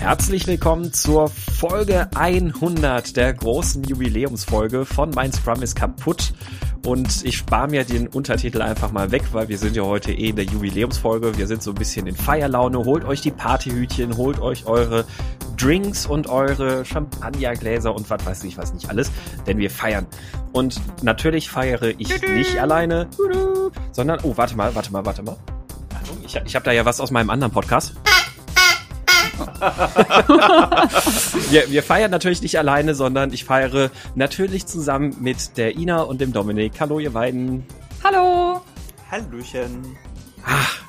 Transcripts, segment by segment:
Herzlich willkommen zur Folge 100 der großen Jubiläumsfolge von Mein Scrum ist kaputt. Und ich spare mir den Untertitel einfach mal weg, weil wir sind ja heute eh in der Jubiläumsfolge. Wir sind so ein bisschen in Feierlaune. Holt euch die Partyhütchen, holt euch eure Drinks und eure Champagnergläser und was weiß ich was nicht alles, denn wir feiern. Und natürlich feiere ich nicht alleine, sondern, oh, warte mal, warte mal, warte mal. Ich, ich habe da ja was aus meinem anderen Podcast. wir, wir feiern natürlich nicht alleine, sondern ich feiere natürlich zusammen mit der Ina und dem Dominik. Hallo, ihr beiden. Hallo. Hallöchen. Ach,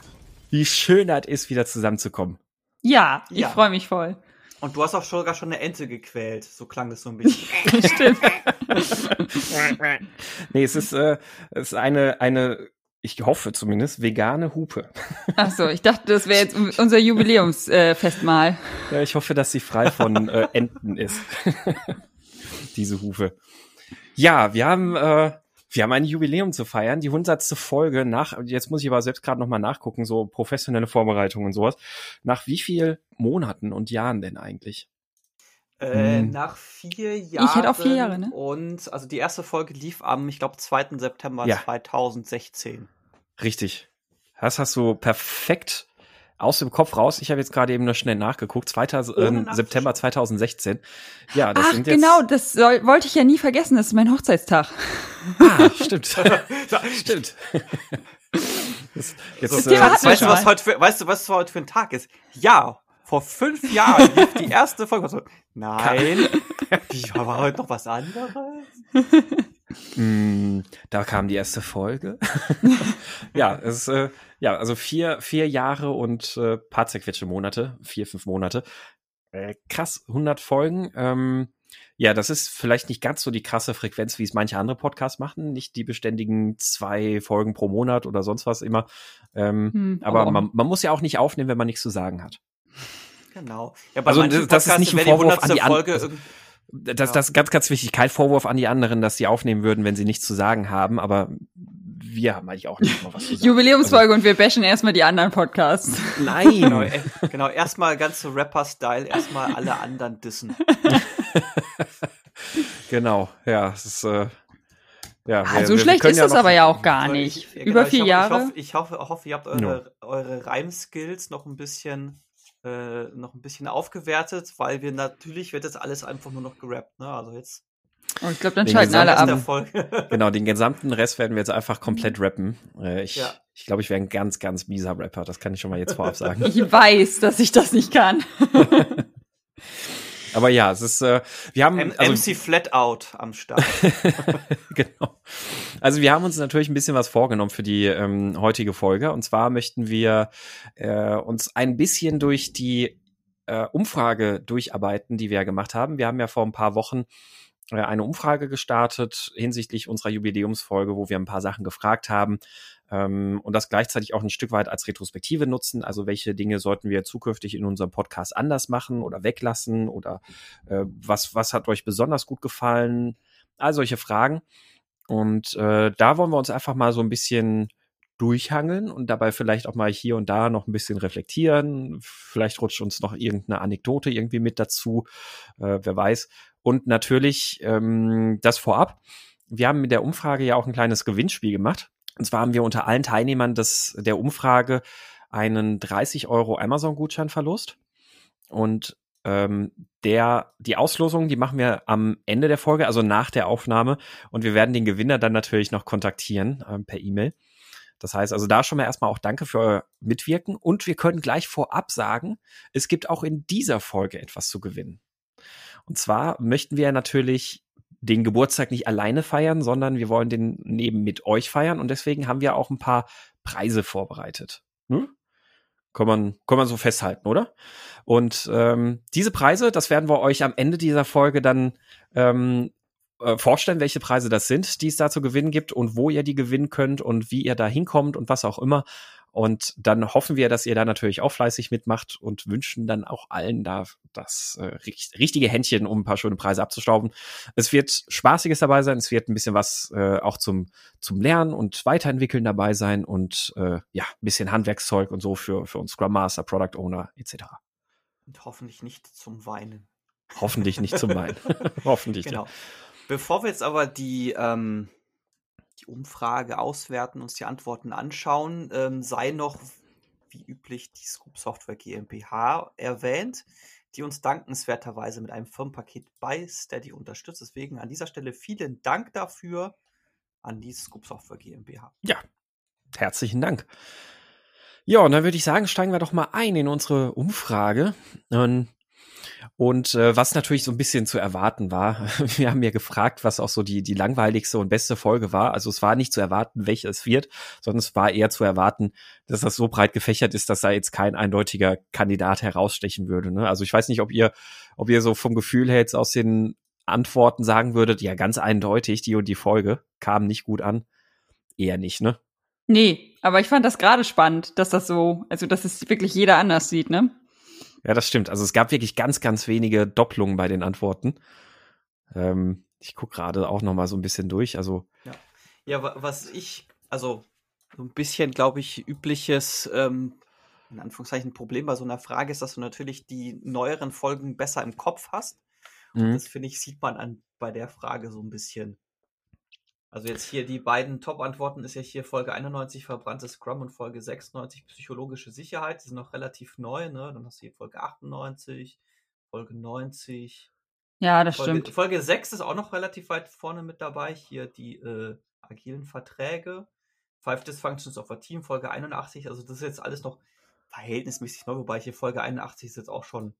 wie schön das ist, wieder zusammenzukommen. Ja, ich ja. freue mich voll. Und du hast auch sogar schon eine Ente gequält. So klang das so ein bisschen. Stimmt. nee, es ist, äh, es ist eine, eine ich hoffe zumindest, vegane Hupe. Ach so, ich dachte, das wäre jetzt unser Jubiläumsfestmahl. Äh, ja, ich hoffe, dass sie frei von äh, Enten ist. Diese Hufe. Ja, wir haben, äh, wir haben ein Jubiläum zu feiern, die hundertste Folge nach, jetzt muss ich aber selbst gerade nochmal nachgucken, so professionelle Vorbereitungen und sowas. Nach wie viel Monaten und Jahren denn eigentlich? Äh, hm. Nach vier Jahren. Ich hätte auch vier Jahre, ne? Und also die erste Folge lief am, ich glaube, 2. September ja. 2016. Richtig. Das hast du perfekt aus dem Kopf raus. Ich habe jetzt gerade eben nur schnell nachgeguckt. 2. Ähm, September 2016. Ja, das Ach, sind jetzt genau, das soll, wollte ich ja nie vergessen. Das ist mein Hochzeitstag. Ah, stimmt. stimmt. Das, jetzt, das äh, weißt, du, was heute für, weißt du, was heute für ein Tag ist? Ja, vor fünf Jahren lief die erste Folge. So, nein, wie, war heute noch was anderes? mm, da kam die erste Folge. ja, es äh, ja, also vier, vier Jahre und äh, paar zerquetsche Monate, vier, fünf Monate. Äh, krass, 100 Folgen. Ähm, ja, das ist vielleicht nicht ganz so die krasse Frequenz, wie es manche andere Podcasts machen. Nicht die beständigen zwei Folgen pro Monat oder sonst was immer. Ähm, hm, aber man, man muss ja auch nicht aufnehmen, wenn man nichts zu sagen hat. Genau. Ja, also das, das ist nicht ein Vorwurf an die anderen. Also, das, das ist ganz, ganz wichtig. Kein Vorwurf an die anderen, dass sie aufnehmen würden, wenn sie nichts zu sagen haben, aber wir haben eigentlich auch nicht mal was zu sagen. Jubiläumsfolge also, und wir bashen erstmal die anderen Podcasts. Nein. genau, äh, genau erstmal ganz so Rapper-Style, erstmal alle anderen dissen. genau, ja, es ist, äh, ja, ah, wir, so wir, schlecht ist ja das aber ja auch gar nicht. Ich, Über genau, vier ich Jahre. Ich hoffe, ich hoffe, hoffe ihr habt eure, ja. eure Reimskills noch ein bisschen äh, noch ein bisschen aufgewertet, weil wir natürlich wird jetzt alles einfach nur noch gerappt. Ne? Also jetzt. Und oh, ich glaube, dann schalten alle ab. genau, den gesamten Rest werden wir jetzt einfach komplett rappen. Äh, ich ja. ich glaube, ich wäre ein ganz, ganz mieser Rapper. Das kann ich schon mal jetzt vorab sagen. Ich weiß, dass ich das nicht kann. Aber ja, es ist, äh, wir haben. M also, MC Flatout am Start. genau. Also wir haben uns natürlich ein bisschen was vorgenommen für die ähm, heutige Folge. Und zwar möchten wir äh, uns ein bisschen durch die äh, Umfrage durcharbeiten, die wir ja gemacht haben. Wir haben ja vor ein paar Wochen äh, eine Umfrage gestartet hinsichtlich unserer Jubiläumsfolge, wo wir ein paar Sachen gefragt haben und das gleichzeitig auch ein Stück weit als Retrospektive nutzen. Also welche Dinge sollten wir zukünftig in unserem Podcast anders machen oder weglassen oder äh, was, was hat euch besonders gut gefallen? All solche Fragen. Und äh, da wollen wir uns einfach mal so ein bisschen durchhangeln und dabei vielleicht auch mal hier und da noch ein bisschen reflektieren. Vielleicht rutscht uns noch irgendeine Anekdote irgendwie mit dazu, äh, wer weiß. Und natürlich ähm, das vorab. Wir haben mit der Umfrage ja auch ein kleines Gewinnspiel gemacht. Und zwar haben wir unter allen Teilnehmern des, der Umfrage einen 30 Euro Amazon-Gutschein verlost. Und ähm, der, die Auslosung, die machen wir am Ende der Folge, also nach der Aufnahme. Und wir werden den Gewinner dann natürlich noch kontaktieren ähm, per E-Mail. Das heißt also da schon mal erstmal auch danke für euer Mitwirken. Und wir können gleich vorab sagen, es gibt auch in dieser Folge etwas zu gewinnen. Und zwar möchten wir natürlich den Geburtstag nicht alleine feiern, sondern wir wollen den neben mit euch feiern und deswegen haben wir auch ein paar Preise vorbereitet. Hm? Kann man, kann man so festhalten, oder? Und ähm, diese Preise, das werden wir euch am Ende dieser Folge dann ähm, äh, vorstellen, welche Preise das sind, die es da zu gewinnen gibt und wo ihr die gewinnen könnt und wie ihr da hinkommt und was auch immer. Und dann hoffen wir, dass ihr da natürlich auch fleißig mitmacht und wünschen dann auch allen da das äh, richtige Händchen, um ein paar schöne Preise abzustauben. Es wird Spaßiges dabei sein, es wird ein bisschen was äh, auch zum, zum Lernen und Weiterentwickeln dabei sein und äh, ja, ein bisschen Handwerkszeug und so für, für uns Scrum Master, Product Owner etc. Und hoffentlich nicht zum Weinen. Hoffentlich nicht zum Weinen. hoffentlich genau. Nicht. Bevor wir jetzt aber die, ähm, die Umfrage auswerten, uns die Antworten anschauen, ähm, sei noch wie üblich die Scoop Software GmbH erwähnt, die uns dankenswerterweise mit einem Firmenpaket bei Steady unterstützt. Deswegen an dieser Stelle vielen Dank dafür an die Scoop Software GmbH. Ja, herzlichen Dank. Ja, und dann würde ich sagen, steigen wir doch mal ein in unsere Umfrage. Und und äh, was natürlich so ein bisschen zu erwarten war, wir haben ja gefragt, was auch so die, die langweiligste und beste Folge war. Also es war nicht zu erwarten, welche es wird, sondern es war eher zu erwarten, dass das so breit gefächert ist, dass da jetzt kein eindeutiger Kandidat herausstechen würde. Ne? Also ich weiß nicht, ob ihr, ob ihr so vom Gefühl her jetzt aus den Antworten sagen würdet, ja, ganz eindeutig, die und die Folge kam nicht gut an. Eher nicht, ne? Nee, aber ich fand das gerade spannend, dass das so, also dass es wirklich jeder anders sieht, ne? Ja, das stimmt. Also es gab wirklich ganz, ganz wenige Doppelungen bei den Antworten. Ähm, ich gucke gerade auch noch mal so ein bisschen durch. Also ja, ja was ich, also so ein bisschen, glaube ich, übliches, ähm, in Anführungszeichen, Problem bei so einer Frage ist, dass du natürlich die neueren Folgen besser im Kopf hast. Mhm. Und das, finde ich, sieht man an, bei der Frage so ein bisschen. Also jetzt hier die beiden Top-Antworten ist ja hier Folge 91 verbranntes Scrum und Folge 96 psychologische Sicherheit. Die sind noch relativ neu, ne? Dann hast du hier Folge 98, Folge 90. Ja, das Folge, stimmt. Folge 6 ist auch noch relativ weit vorne mit dabei. Hier die äh, agilen Verträge. Five Dysfunctions of a Team, Folge 81. Also das ist jetzt alles noch verhältnismäßig neu, wobei hier Folge 81 ist jetzt auch schon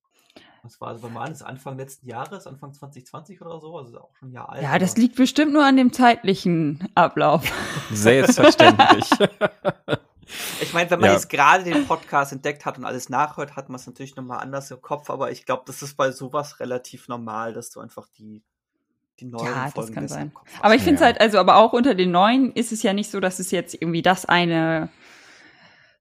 was war also, wann war das? Anfang letzten Jahres, Anfang 2020 oder so? Also auch schon ein Jahr alt. Ja, das liegt bestimmt nur an dem zeitlichen Ablauf. Selbstverständlich. Ich meine, wenn man ja. jetzt gerade den Podcast entdeckt hat und alles nachhört, hat man es natürlich nochmal anders im Kopf, aber ich glaube, das ist bei sowas relativ normal, dass du einfach die, die neuen ja, Folgen das kann sein. Aber ich finde es ja. halt, also aber auch unter den neuen ist es ja nicht so, dass es jetzt irgendwie das eine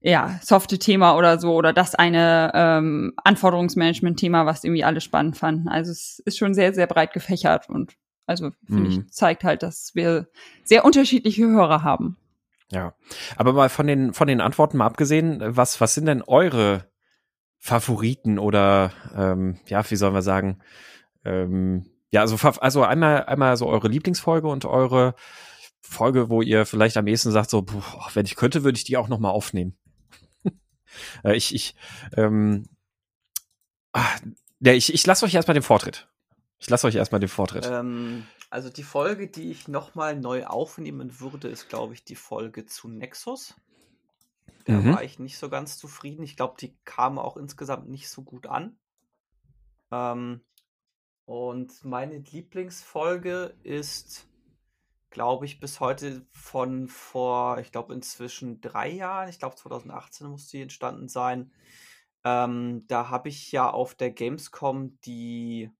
ja, softe Thema oder so oder das eine ähm, Anforderungsmanagement-Thema, was irgendwie alle spannend fanden. Also es ist schon sehr, sehr breit gefächert und also finde mhm. ich, zeigt halt, dass wir sehr unterschiedliche Hörer haben. Ja, aber mal von den von den Antworten mal abgesehen, was was sind denn eure Favoriten oder ähm, ja, wie sollen wir sagen? Ähm, ja, also also einmal einmal so eure Lieblingsfolge und eure Folge, wo ihr vielleicht am ehesten sagt so, boah, wenn ich könnte, würde ich die auch noch mal aufnehmen. Äh, ich, ich, ähm, ach, ja, ich, ich lasse euch erstmal den Vortritt. Ich lasse euch erstmal den Vortritt. Ähm, also die Folge, die ich nochmal neu aufnehmen würde, ist, glaube ich, die Folge zu Nexus. Da mhm. war ich nicht so ganz zufrieden. Ich glaube, die kam auch insgesamt nicht so gut an. Ähm, und meine Lieblingsfolge ist glaube ich, bis heute von vor, ich glaube, inzwischen drei Jahren, ich glaube 2018 muss die entstanden sein. Ähm, da habe ich ja auf der Gamescom die,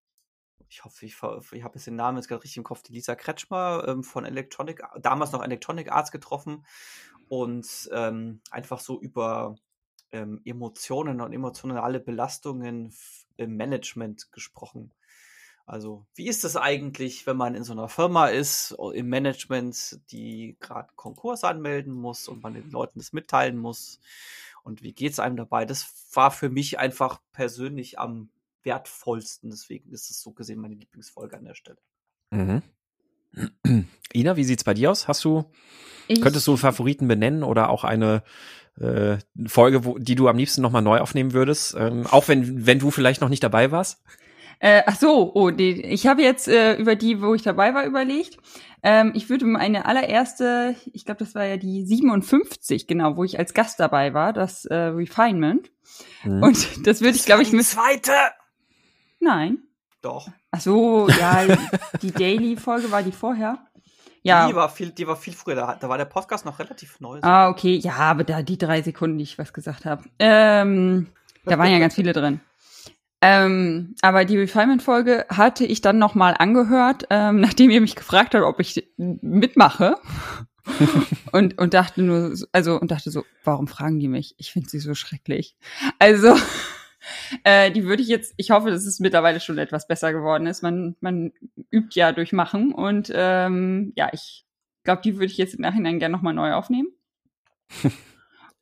ich hoffe, ich, ich habe jetzt den Namen jetzt gerade richtig im Kopf, die Lisa Kretschmer ähm, von Electronic, damals noch Electronic Arts getroffen und ähm, einfach so über ähm, Emotionen und emotionale Belastungen im Management gesprochen. Also, wie ist es eigentlich, wenn man in so einer Firma ist, im Management, die gerade Konkurs anmelden muss und man den Leuten das mitteilen muss? Und wie geht es einem dabei? Das war für mich einfach persönlich am wertvollsten. Deswegen ist es so gesehen meine Lieblingsfolge an der Stelle. Mhm. Ina, wie sieht's bei dir aus? Hast du, ich, könntest du Favoriten benennen oder auch eine äh, Folge, wo, die du am liebsten nochmal neu aufnehmen würdest? Ähm, auch wenn, wenn du vielleicht noch nicht dabei warst? Äh, ach so, oh, die, ich habe jetzt äh, über die, wo ich dabei war, überlegt. Ähm, ich würde meine allererste, ich glaube, das war ja die 57, genau, wo ich als Gast dabei war, das äh, Refinement. Mhm. Und das würde ich, glaube ich, mit. Zweite! Nein. Doch. Ach so, ja, die Daily-Folge war die vorher. Ja. Die war viel, die war viel früher. Da, da war der Podcast noch relativ neu. Ah, okay. Ja, aber da die drei Sekunden, die ich was gesagt habe. Ähm, da waren ja ganz viele drin. Ähm, aber die Refinement-Folge hatte ich dann nochmal angehört, ähm, nachdem ihr mich gefragt habt, ob ich mitmache. und, und dachte nur, also, und dachte so, warum fragen die mich? Ich finde sie so schrecklich. Also, äh, die würde ich jetzt, ich hoffe, dass es mittlerweile schon etwas besser geworden ist. Man, man übt ja durch Machen und ähm, ja, ich glaube, die würde ich jetzt im Nachhinein gerne nochmal neu aufnehmen.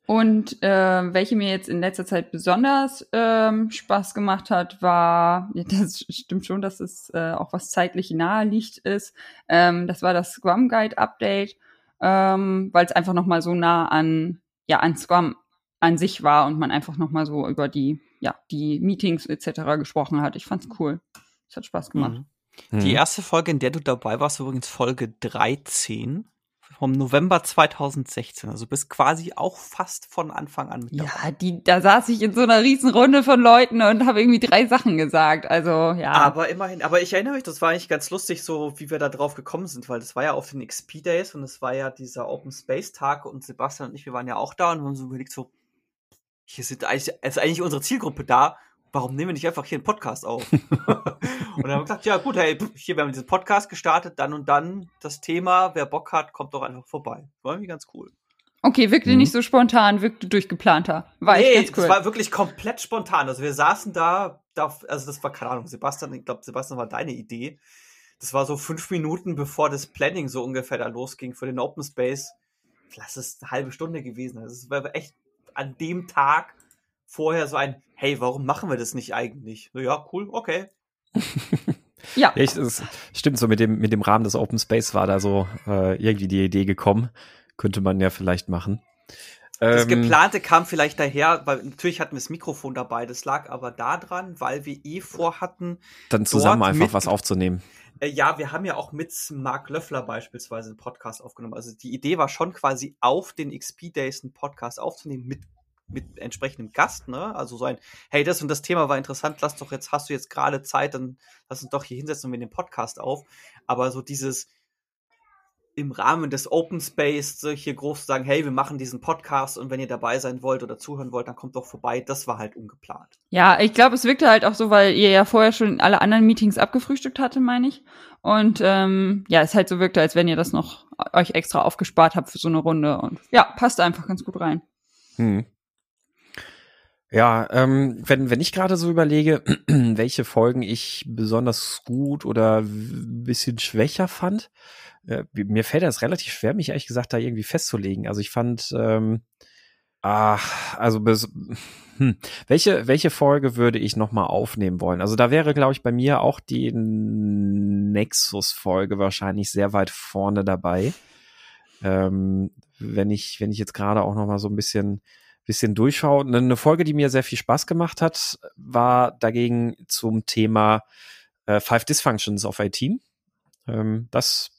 Und äh, welche mir jetzt in letzter Zeit besonders ähm, Spaß gemacht hat, war, ja, das stimmt schon, dass es äh, auch was zeitlich nahe liegt ist. Ähm, das war das Scrum Guide Update, ähm, weil es einfach noch mal so nah an ja an Scrum an sich war und man einfach noch mal so über die ja die Meetings etc. gesprochen hat. Ich fand's cool. Es hat Spaß gemacht. Mhm. Die erste Folge, in der du dabei warst, übrigens Folge 13 vom November 2016. Also bist quasi auch fast von Anfang an mit dabei. Ja, die, da saß ich in so einer riesen Runde von Leuten und habe irgendwie drei Sachen gesagt. Also, ja. Aber immerhin, aber ich erinnere mich, das war eigentlich ganz lustig, so wie wir da drauf gekommen sind, weil das war ja auf den XP Days und es war ja dieser Open Space Tag und Sebastian und ich, wir waren ja auch da und haben so überlegt, so, hier sind eigentlich, ist eigentlich unsere Zielgruppe da warum nehmen wir nicht einfach hier einen Podcast auf? und dann haben wir gesagt, ja gut, hey, hier, wir haben diesen Podcast gestartet, dann und dann das Thema, wer Bock hat, kommt doch einfach vorbei. War irgendwie ganz cool. Okay, wirkte mhm. nicht so spontan, wirkte durchgeplanter. War nee, ganz cool. es war wirklich komplett spontan. Also wir saßen da, da also das war, keine Ahnung, Sebastian, ich glaube, Sebastian war deine Idee. Das war so fünf Minuten, bevor das Planning so ungefähr da losging für den Open Space. Lass es eine halbe Stunde gewesen. Also es war echt an dem Tag vorher so ein, hey, warum machen wir das nicht eigentlich? So, ja, cool, okay. ja. ja es stimmt, so mit dem, mit dem Rahmen des Open Space war da so äh, irgendwie die Idee gekommen. Könnte man ja vielleicht machen. Das ähm, geplante kam vielleicht daher, weil natürlich hatten wir das Mikrofon dabei, das lag aber daran, weil wir eh vorhatten, dann zusammen einfach mit, was aufzunehmen. Äh, ja, wir haben ja auch mit Mark Löffler beispielsweise einen Podcast aufgenommen. Also die Idee war schon quasi auf den XP Days einen Podcast aufzunehmen mit mit entsprechendem Gast, ne? Also so ein, hey, das und das Thema war interessant, lass doch jetzt, hast du jetzt gerade Zeit, dann lass uns doch hier hinsetzen und wir den Podcast auf. Aber so dieses im Rahmen des Open Space hier groß zu sagen, hey, wir machen diesen Podcast und wenn ihr dabei sein wollt oder zuhören wollt, dann kommt doch vorbei. Das war halt ungeplant. Ja, ich glaube, es wirkte halt auch so, weil ihr ja vorher schon alle anderen Meetings abgefrühstückt hatte, meine ich. Und ähm, ja, es halt so wirkte, als wenn ihr das noch euch extra aufgespart habt für so eine Runde. Und ja, passt einfach ganz gut rein. Hm. Ja, ähm, wenn, wenn ich gerade so überlege, welche Folgen ich besonders gut oder bisschen schwächer fand, äh, mir fällt das relativ schwer, mich ehrlich gesagt da irgendwie festzulegen. Also ich fand, ähm, ach, also bis, hm, welche, welche Folge würde ich nochmal aufnehmen wollen? Also da wäre, glaube ich, bei mir auch die Nexus-Folge wahrscheinlich sehr weit vorne dabei. Ähm, wenn ich, wenn ich jetzt gerade auch nochmal so ein bisschen bisschen durchschauen. Eine Folge, die mir sehr viel Spaß gemacht hat, war dagegen zum Thema äh, Five Dysfunctions of Team. Ähm, das,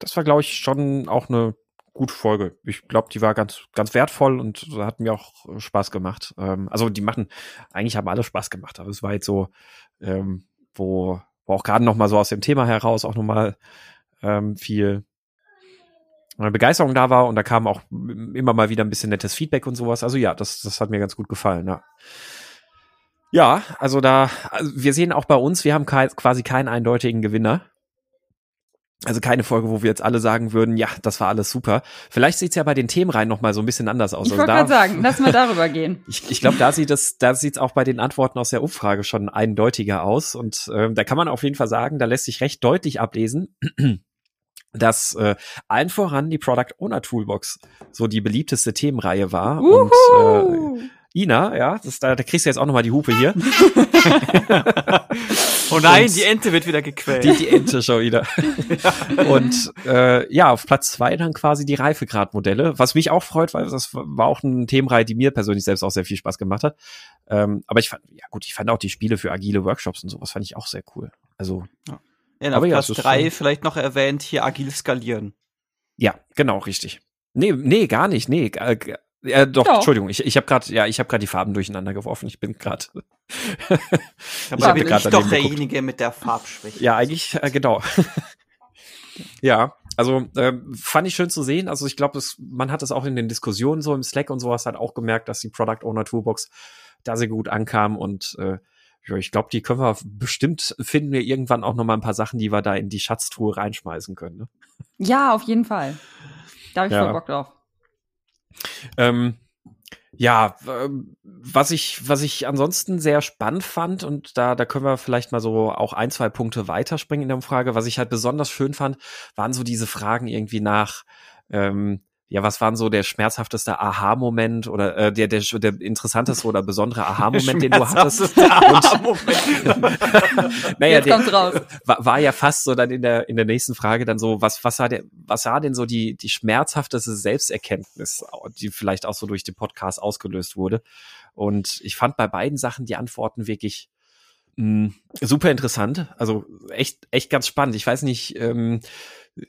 das war, glaube ich, schon auch eine gute Folge. Ich glaube, die war ganz, ganz wertvoll und hat mir auch Spaß gemacht. Ähm, also die machen, eigentlich haben alle Spaß gemacht, aber es war jetzt so, ähm, wo, wo auch gerade noch mal so aus dem Thema heraus auch noch mal ähm, viel Begeisterung da war und da kam auch immer mal wieder ein bisschen nettes Feedback und sowas. Also ja, das, das hat mir ganz gut gefallen, ja. Ja, also da, also wir sehen auch bei uns, wir haben quasi keinen eindeutigen Gewinner. Also keine Folge, wo wir jetzt alle sagen würden, ja, das war alles super. Vielleicht sieht's ja bei den Themen rein noch mal so ein bisschen anders aus. Ich wollte also sagen, lass mal darüber gehen. ich ich glaube, da sieht es, da sieht's auch bei den Antworten aus der Umfrage schon eindeutiger aus. Und ähm, da kann man auf jeden Fall sagen, da lässt sich recht deutlich ablesen, dass äh, allen voran die Product Owner Toolbox so die beliebteste Themenreihe war. Uhu. Und äh, Ina, ja, das, da, da kriegst du jetzt auch nochmal die Hupe hier. oh nein, und die Ente wird wieder gequält. Die, die Ente schon wieder. und äh, ja, auf Platz zwei dann quasi die Reifegradmodelle, was mich auch freut, weil das war auch eine Themenreihe, die mir persönlich selbst auch sehr viel Spaß gemacht hat. Ähm, aber ich fand, ja gut, ich fand auch die Spiele für agile Workshops und sowas fand ich auch sehr cool. Also ja. Ja, auf Platz ja, drei vielleicht noch erwähnt, hier agil skalieren. Ja, genau, richtig. Nee, nee, gar nicht. Nee, äh, äh, doch, doch, Entschuldigung, ich, ich habe gerade ja, ich habe gerade die Farben durcheinander geworfen. Ich bin gerade Aber bin ich doch derjenige mit der Farbschwäche. Ja, eigentlich äh, genau. ja, also äh, fand ich schön zu sehen. Also ich glaube, man hat es auch in den Diskussionen so im Slack und sowas halt auch gemerkt, dass die Product Owner Toolbox da sehr gut ankam und äh, ja, ich glaube, die können wir bestimmt finden wir irgendwann auch noch mal ein paar Sachen, die wir da in die Schatztruhe reinschmeißen können. Ne? Ja, auf jeden Fall. Da habe ich ja. voll Bock drauf. Ähm, ja, was ich, was ich ansonsten sehr spannend fand, und da, da können wir vielleicht mal so auch ein, zwei Punkte weiterspringen in der Umfrage, was ich halt besonders schön fand, waren so diese Fragen irgendwie nach, ähm, ja, was waren so der schmerzhafteste Aha-Moment oder äh, der, der, der interessanteste oder besondere Aha-Moment, den du hattest? Und, naja, Jetzt kommt's raus. War, war ja fast so dann in der, in der nächsten Frage dann so, was, was war der, was war denn so die, die schmerzhafteste Selbsterkenntnis, die vielleicht auch so durch den Podcast ausgelöst wurde? Und ich fand bei beiden Sachen die Antworten wirklich mh, mm, super interessant. Also echt, echt ganz spannend. Ich weiß nicht, ähm,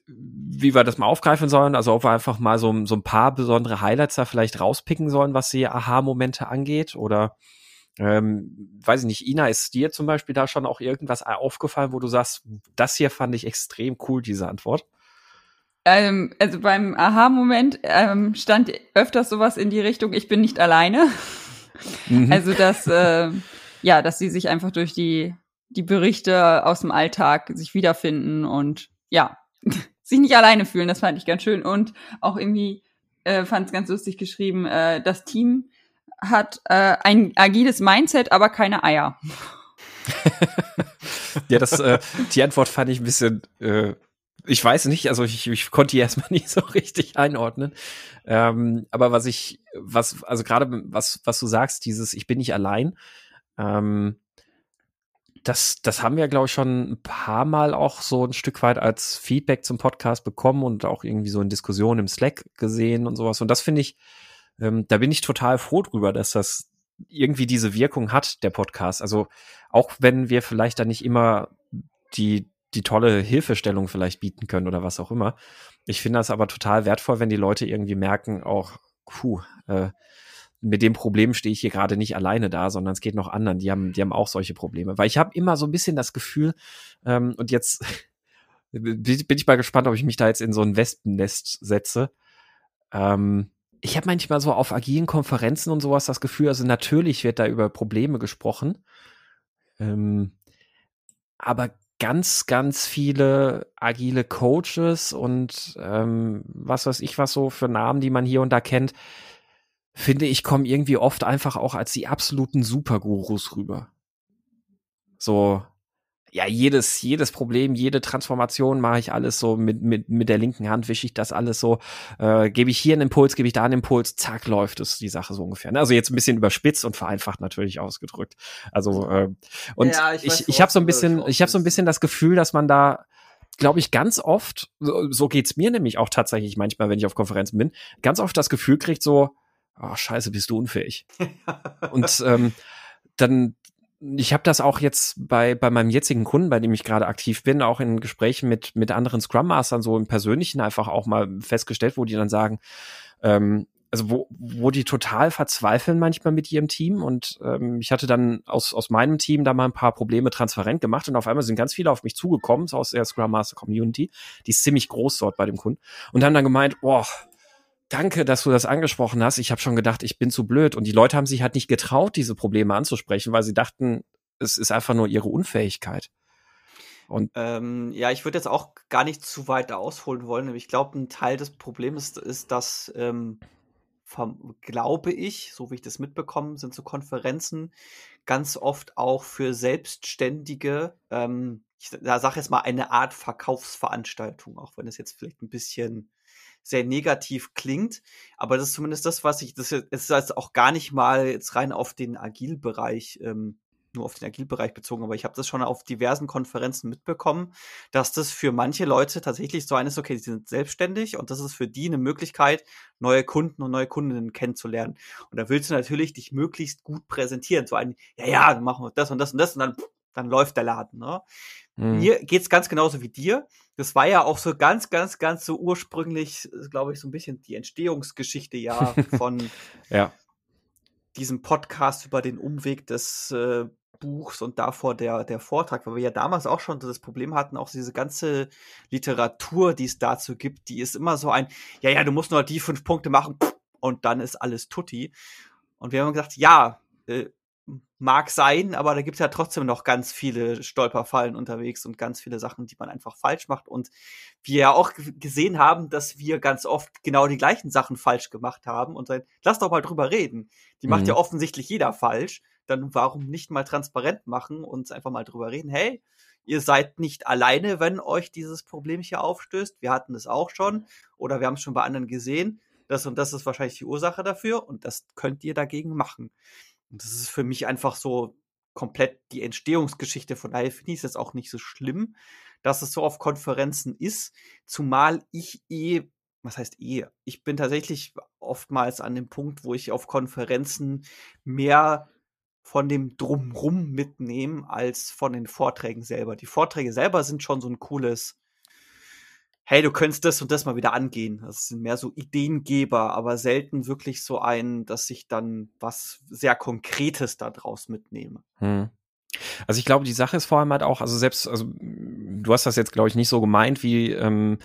wie wir das mal aufgreifen sollen. Also ob wir einfach mal so, so ein paar besondere Highlights da vielleicht rauspicken sollen, was die Aha-Momente angeht. Oder ähm, weiß ich nicht, Ina, ist dir zum Beispiel da schon auch irgendwas aufgefallen, wo du sagst, das hier fand ich extrem cool, diese Antwort? Ähm, also beim Aha-Moment ähm, stand öfters sowas in die Richtung, ich bin nicht alleine. Mhm. Also dass, äh, ja, dass sie sich einfach durch die, die Berichte aus dem Alltag sich wiederfinden und ja, sich nicht alleine fühlen. Das fand ich ganz schön. Und auch irgendwie äh, fand es ganz lustig geschrieben, äh, das Team hat äh, ein agiles Mindset, aber keine Eier. ja, das, äh, die Antwort fand ich ein bisschen, äh, ich weiß nicht, also ich, ich konnte die erstmal nicht so richtig einordnen. Ähm, aber was ich, was, also gerade was, was du sagst, dieses Ich bin nicht allein, ähm, das, das haben wir, glaube ich, schon ein paar Mal auch so ein Stück weit als Feedback zum Podcast bekommen und auch irgendwie so in Diskussionen im Slack gesehen und sowas. Und das finde ich, ähm, da bin ich total froh drüber, dass das irgendwie diese Wirkung hat, der Podcast. Also auch wenn wir vielleicht da nicht immer die, die tolle Hilfestellung vielleicht bieten können oder was auch immer. Ich finde das aber total wertvoll, wenn die Leute irgendwie merken, auch, puh, äh, mit dem Problem stehe ich hier gerade nicht alleine da, sondern es geht noch anderen, die haben, die haben auch solche Probleme. Weil ich habe immer so ein bisschen das Gefühl, ähm, und jetzt bin ich mal gespannt, ob ich mich da jetzt in so ein Wespennest setze. Ähm, ich habe manchmal so auf agilen Konferenzen und sowas das Gefühl, also natürlich wird da über Probleme gesprochen. Ähm, aber ganz, ganz viele agile Coaches und ähm, was weiß ich was so für Namen, die man hier und da kennt, finde ich, kommen irgendwie oft einfach auch als die absoluten Supergurus rüber. So, ja, jedes, jedes Problem, jede Transformation mache ich alles so mit, mit, mit der linken Hand, wische ich das alles so, äh, gebe ich hier einen Impuls, gebe ich da einen Impuls, zack, läuft es die Sache so ungefähr. Ne? Also jetzt ein bisschen überspitzt und vereinfacht natürlich ausgedrückt. Also, äh, und ja, ich, ich, ich habe so ein bisschen, ich habe so ein bisschen das Gefühl, dass man da glaube ich, ganz oft, so, so geht's mir nämlich auch tatsächlich manchmal, wenn ich auf Konferenzen bin, ganz oft das Gefühl kriegt so, oh, scheiße, bist du unfähig. und ähm, dann, ich habe das auch jetzt bei, bei meinem jetzigen Kunden, bei dem ich gerade aktiv bin, auch in Gesprächen mit, mit anderen Scrum Mastern so im Persönlichen einfach auch mal festgestellt, wo die dann sagen, ähm, also wo, wo die total verzweifeln manchmal mit ihrem Team und ähm, ich hatte dann aus, aus meinem Team da mal ein paar Probleme transparent gemacht und auf einmal sind ganz viele auf mich zugekommen, so aus der Scrum Master Community, die ist ziemlich groß dort bei dem Kunden und haben dann gemeint, boah, Danke, dass du das angesprochen hast. Ich habe schon gedacht, ich bin zu blöd. Und die Leute haben sich halt nicht getraut, diese Probleme anzusprechen, weil sie dachten, es ist einfach nur ihre Unfähigkeit. Und ähm, ja, ich würde jetzt auch gar nicht zu weit ausholen wollen. Ich glaube, ein Teil des Problems ist, dass, ähm, glaube ich, so wie ich das mitbekomme, sind so Konferenzen ganz oft auch für Selbstständige, ähm, ich sage jetzt mal eine Art Verkaufsveranstaltung, auch wenn es jetzt vielleicht ein bisschen sehr negativ klingt. Aber das ist zumindest das, was ich, das ist jetzt auch gar nicht mal jetzt rein auf den Agilbereich, ähm, nur auf den Agilbereich bezogen, aber ich habe das schon auf diversen Konferenzen mitbekommen, dass das für manche Leute tatsächlich so eines, okay, sie sind selbstständig und das ist für die eine Möglichkeit, neue Kunden und neue Kundinnen kennenzulernen. Und da willst du natürlich dich möglichst gut präsentieren. So ein, ja, ja, dann machen wir das und das und das und dann, dann läuft der Laden. Ne? Mhm. Mir geht's ganz genauso wie dir. Das war ja auch so ganz, ganz, ganz so ursprünglich, glaube ich, so ein bisschen die Entstehungsgeschichte ja von ja. diesem Podcast über den Umweg des äh, Buchs und davor der, der Vortrag, weil wir ja damals auch schon das Problem hatten, auch diese ganze Literatur, die es dazu gibt, die ist immer so ein, ja, ja, du musst nur die fünf Punkte machen und dann ist alles tutti. Und wir haben gesagt, ja, äh, mag sein, aber da gibt es ja trotzdem noch ganz viele Stolperfallen unterwegs und ganz viele Sachen, die man einfach falsch macht. Und wir ja auch gesehen haben, dass wir ganz oft genau die gleichen Sachen falsch gemacht haben. Und dann, lass doch mal drüber reden. Die mhm. macht ja mhm. offensichtlich jeder falsch. Dann warum nicht mal transparent machen und einfach mal drüber reden? Hey, ihr seid nicht alleine, wenn euch dieses Problem hier aufstößt. Wir hatten es auch schon oder wir haben es schon bei anderen gesehen. das und das ist wahrscheinlich die Ursache dafür und das könnt ihr dagegen machen. Und das ist für mich einfach so komplett die Entstehungsgeschichte. Von daher finde ich es jetzt auch nicht so schlimm, dass es so auf Konferenzen ist, zumal ich eh, was heißt eh, ich bin tatsächlich oftmals an dem Punkt, wo ich auf Konferenzen mehr von dem Drumrum mitnehme als von den Vorträgen selber. Die Vorträge selber sind schon so ein cooles, hey, du könntest das und das mal wieder angehen. Das sind mehr so Ideengeber, aber selten wirklich so ein, dass ich dann was sehr Konkretes daraus mitnehme. Hm. Also ich glaube, die Sache ist vor allem halt auch, also selbst, also du hast das jetzt, glaube ich, nicht so gemeint, wie ähm,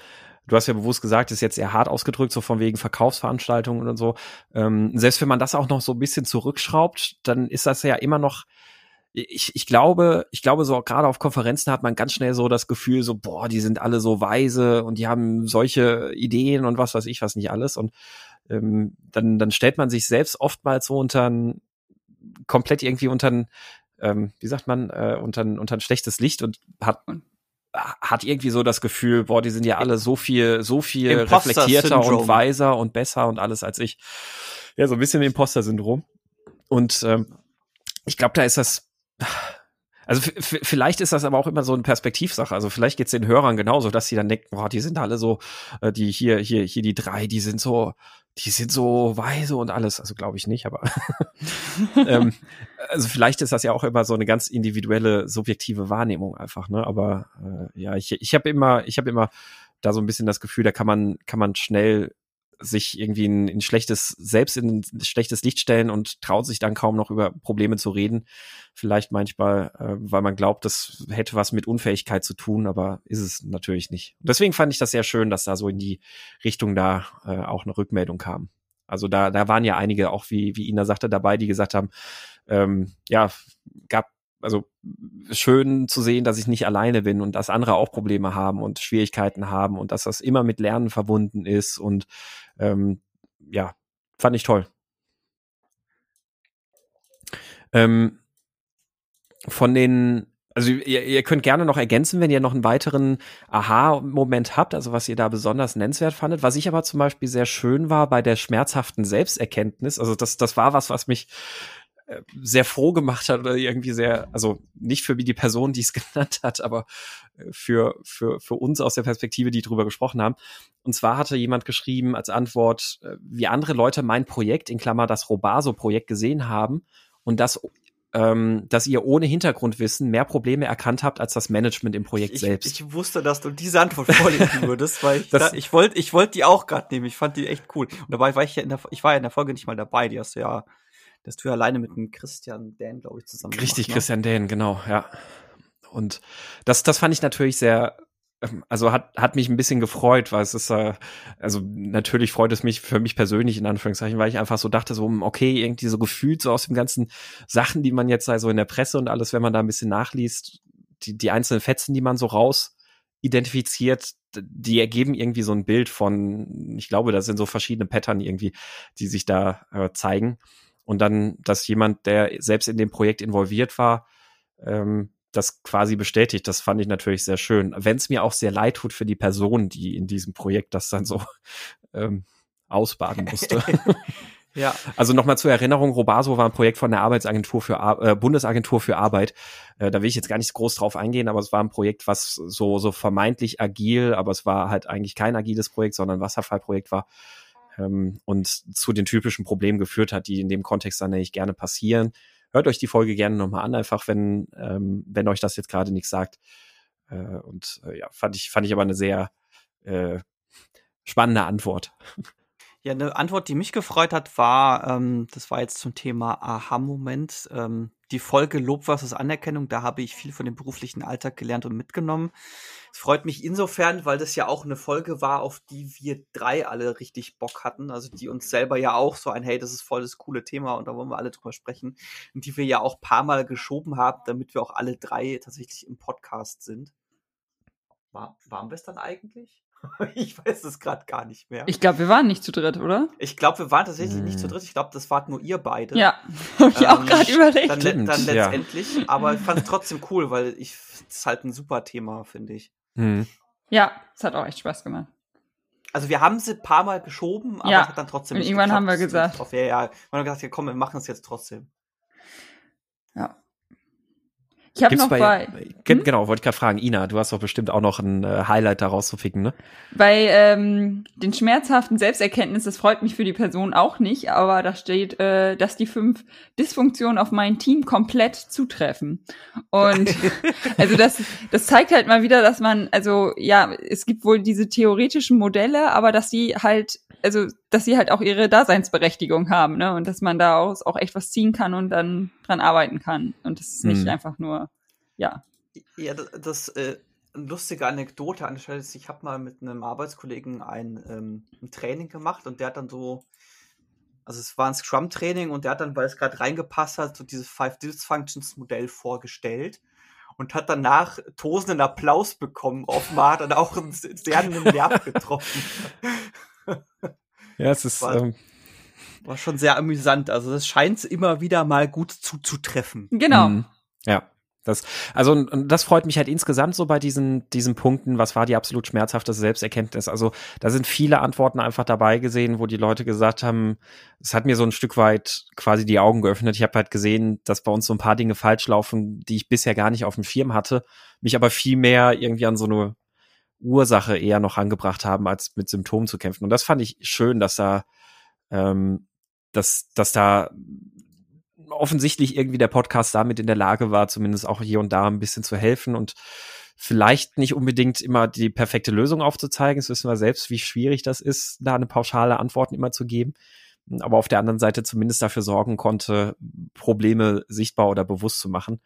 du hast ja bewusst gesagt, ist jetzt eher hart ausgedrückt, so von wegen Verkaufsveranstaltungen und so. Ähm, selbst wenn man das auch noch so ein bisschen zurückschraubt, dann ist das ja immer noch ich, ich glaube, ich glaube so gerade auf Konferenzen hat man ganz schnell so das Gefühl, so boah, die sind alle so weise und die haben solche Ideen und was weiß ich was nicht alles und ähm, dann dann stellt man sich selbst oftmals so unter ein, komplett irgendwie unter ein, ähm, wie sagt man, äh, unter, ein, unter ein schlechtes Licht und hat hat irgendwie so das Gefühl, boah, die sind ja alle so viel, so viel reflektierter und weiser und besser und alles als ich. Ja, so ein bisschen Imposter-Syndrom. Und ähm, ich glaube, da ist das. Also vielleicht ist das aber auch immer so eine Perspektivsache. Also vielleicht geht's den Hörern genauso, dass sie dann denken, boah, die sind alle so, äh, die hier, hier, hier die drei, die sind so, die sind so weise und alles. Also glaube ich nicht, aber ähm, also vielleicht ist das ja auch immer so eine ganz individuelle, subjektive Wahrnehmung einfach. Ne? Aber äh, ja, ich, ich habe immer, ich habe immer da so ein bisschen das Gefühl, da kann man, kann man schnell sich irgendwie in, in schlechtes, selbst in ein schlechtes Licht stellen und traut sich dann kaum noch über Probleme zu reden. Vielleicht manchmal, äh, weil man glaubt, das hätte was mit Unfähigkeit zu tun, aber ist es natürlich nicht. deswegen fand ich das sehr schön, dass da so in die Richtung da äh, auch eine Rückmeldung kam. Also da, da waren ja einige, auch wie, wie Ina sagte, dabei, die gesagt haben, ähm, ja, gab also schön zu sehen, dass ich nicht alleine bin und dass andere auch Probleme haben und Schwierigkeiten haben und dass das immer mit Lernen verbunden ist und ähm, ja, fand ich toll. Ähm, von den, also ihr, ihr könnt gerne noch ergänzen, wenn ihr noch einen weiteren Aha-Moment habt, also was ihr da besonders nennenswert fandet. Was ich aber zum Beispiel sehr schön war bei der schmerzhaften Selbsterkenntnis, also das, das war was, was mich sehr froh gemacht hat oder irgendwie sehr, also nicht für die Person, die es genannt hat, aber äh, für, für, für uns aus der Perspektive, die drüber gesprochen haben. Und zwar hatte jemand geschrieben als Antwort, äh, wie andere Leute mein Projekt, in Klammer das Robaso-Projekt gesehen haben und das ähm, dass ihr ohne Hintergrundwissen mehr Probleme erkannt habt als das Management im Projekt ich, selbst. Ich wusste, dass du diese Antwort vorlesen würdest, weil ich, das, da, ich wollte ich wollte die auch gerade nehmen. Ich fand die echt cool. Und dabei war ich ja in der ich war ja in der Folge nicht mal dabei, die hast du ja das du ja alleine mit dem Christian Dän, glaube ich, zusammen Richtig, gemacht, ne? Christian Dän, genau, ja. Und das, das fand ich natürlich sehr, ähm, also hat, hat mich ein bisschen gefreut, weil es ist, äh, also natürlich freut es mich für mich persönlich in Anführungszeichen, weil ich einfach so dachte, so, hm, okay, irgendwie so gefühlt so aus den ganzen Sachen, die man jetzt also in der Presse und alles, wenn man da ein bisschen nachliest, die, die einzelnen Fetzen, die man so raus identifiziert, die ergeben irgendwie so ein Bild von, ich glaube, das sind so verschiedene Pattern irgendwie, die sich da äh, zeigen. Und dann, dass jemand, der selbst in dem Projekt involviert war, ähm, das quasi bestätigt, das fand ich natürlich sehr schön. Wenn es mir auch sehr leid tut für die Person, die in diesem Projekt das dann so ähm, ausbaden musste. ja. Also nochmal zur Erinnerung, Robaso war ein Projekt von der Arbeitsagentur für Ar äh, Bundesagentur für Arbeit. Äh, da will ich jetzt gar nicht groß drauf eingehen, aber es war ein Projekt, was so, so vermeintlich agil, aber es war halt eigentlich kein agiles Projekt, sondern ein Wasserfallprojekt war ähm, und zu den typischen Problemen geführt hat, die in dem Kontext dann nämlich gerne passieren. Hört euch die Folge gerne nochmal an, einfach wenn, ähm, wenn euch das jetzt gerade nichts sagt. Äh, und äh, ja, fand ich, fand ich aber eine sehr äh, spannende Antwort. Ja, eine Antwort, die mich gefreut hat, war, ähm, das war jetzt zum Thema Aha-Moment, ähm, die Folge Lob versus Anerkennung. Da habe ich viel von dem beruflichen Alltag gelernt und mitgenommen. Es freut mich insofern, weil das ja auch eine Folge war, auf die wir drei alle richtig Bock hatten. Also die uns selber ja auch so ein, hey, das ist voll das coole Thema und da wollen wir alle drüber sprechen. Und die wir ja auch paar Mal geschoben haben, damit wir auch alle drei tatsächlich im Podcast sind. War, waren wir es dann eigentlich? ich weiß es gerade gar nicht mehr. Ich glaube, wir waren nicht zu dritt, oder? Ich glaube, wir waren tatsächlich hm. nicht zu hm. dritt. Ich glaube, das wart nur ihr beide. Ja, habe ich ähm, auch gerade überlegt. Dann, Stimmt, dann letztendlich. Ja. Aber ich fand es trotzdem cool, weil ich es halt ein super Thema, finde ich. Hm. Ja, es hat auch echt Spaß gemacht. Also wir haben sie ein paar Mal geschoben, aber Ja. es hat dann trotzdem Und nicht irgendwann haben wir geklappt. gesagt- Drauf. Ja, ja. Wir haben gesagt, ja, komm, wir machen es jetzt trotzdem. Ja. Ich habe noch bei, Ge- Hm? Genau, wollte ich gerade fragen. Ina, du hast doch bestimmt auch noch ein äh, Highlight daraus zu ficken, ne? bei ähm, den schmerzhaften Selbsterkenntnis, das freut mich für die Person auch nicht, aber da steht, äh, dass die fünf Dysfunktionen auf mein Team komplett zutreffen. Und also das, das zeigt halt mal wieder, dass man, also ja, es gibt wohl diese theoretischen Modelle, aber dass sie halt, also dass sie halt auch ihre Daseinsberechtigung haben, ne? Und dass man daraus auch echt was ziehen kann und dann dran arbeiten kann. Und das ist nicht Hm. einfach nur, ja. Ja, das, das äh, eine lustige Anekdote an der Stelle ist, ich habe mal mit einem Arbeitskollegen ein, ähm, ein Training gemacht und der hat dann so, also es war ein Scrum-Training und der hat dann, weil es gerade reingepasst hat, so dieses Five Dysfunctions Modell vorgestellt und hat danach tosenden Applaus bekommen. Offenbar hat er dann auch einen sehr einen Nerv getroffen. Ja, es ist, War- ähm, War schon sehr amüsant. Also das scheint immer wieder mal gut zuzutreffen. Genau. Mhm. Ja. Das, also und- das freut mich halt insgesamt so bei diesen, diesen Punkten, was war die absolut schmerzhafte Selbsterkenntnis. Also da sind viele Antworten einfach dabei gesehen, wo die Leute gesagt haben, es hat mir so ein Stück weit quasi die Augen geöffnet. Ich habe halt gesehen, dass bei uns so ein paar Dinge falsch laufen, die ich bisher gar nicht auf dem Schirm hatte, mich aber viel mehr irgendwie an so eine Ursache eher noch angebracht haben, als mit Symptomen zu kämpfen. Und das fand ich schön, dass da, ähm, dass, dass da offensichtlich irgendwie der Podcast damit in der Lage war, zumindest auch hier und da ein bisschen zu helfen und vielleicht nicht unbedingt immer die perfekte Lösung aufzuzeigen. Das wissen wir selbst, wie schwierig das ist, da eine pauschale Antwort immer zu geben. Aber auf der anderen Seite zumindest dafür sorgen konnte, Probleme sichtbar oder bewusst zu machen.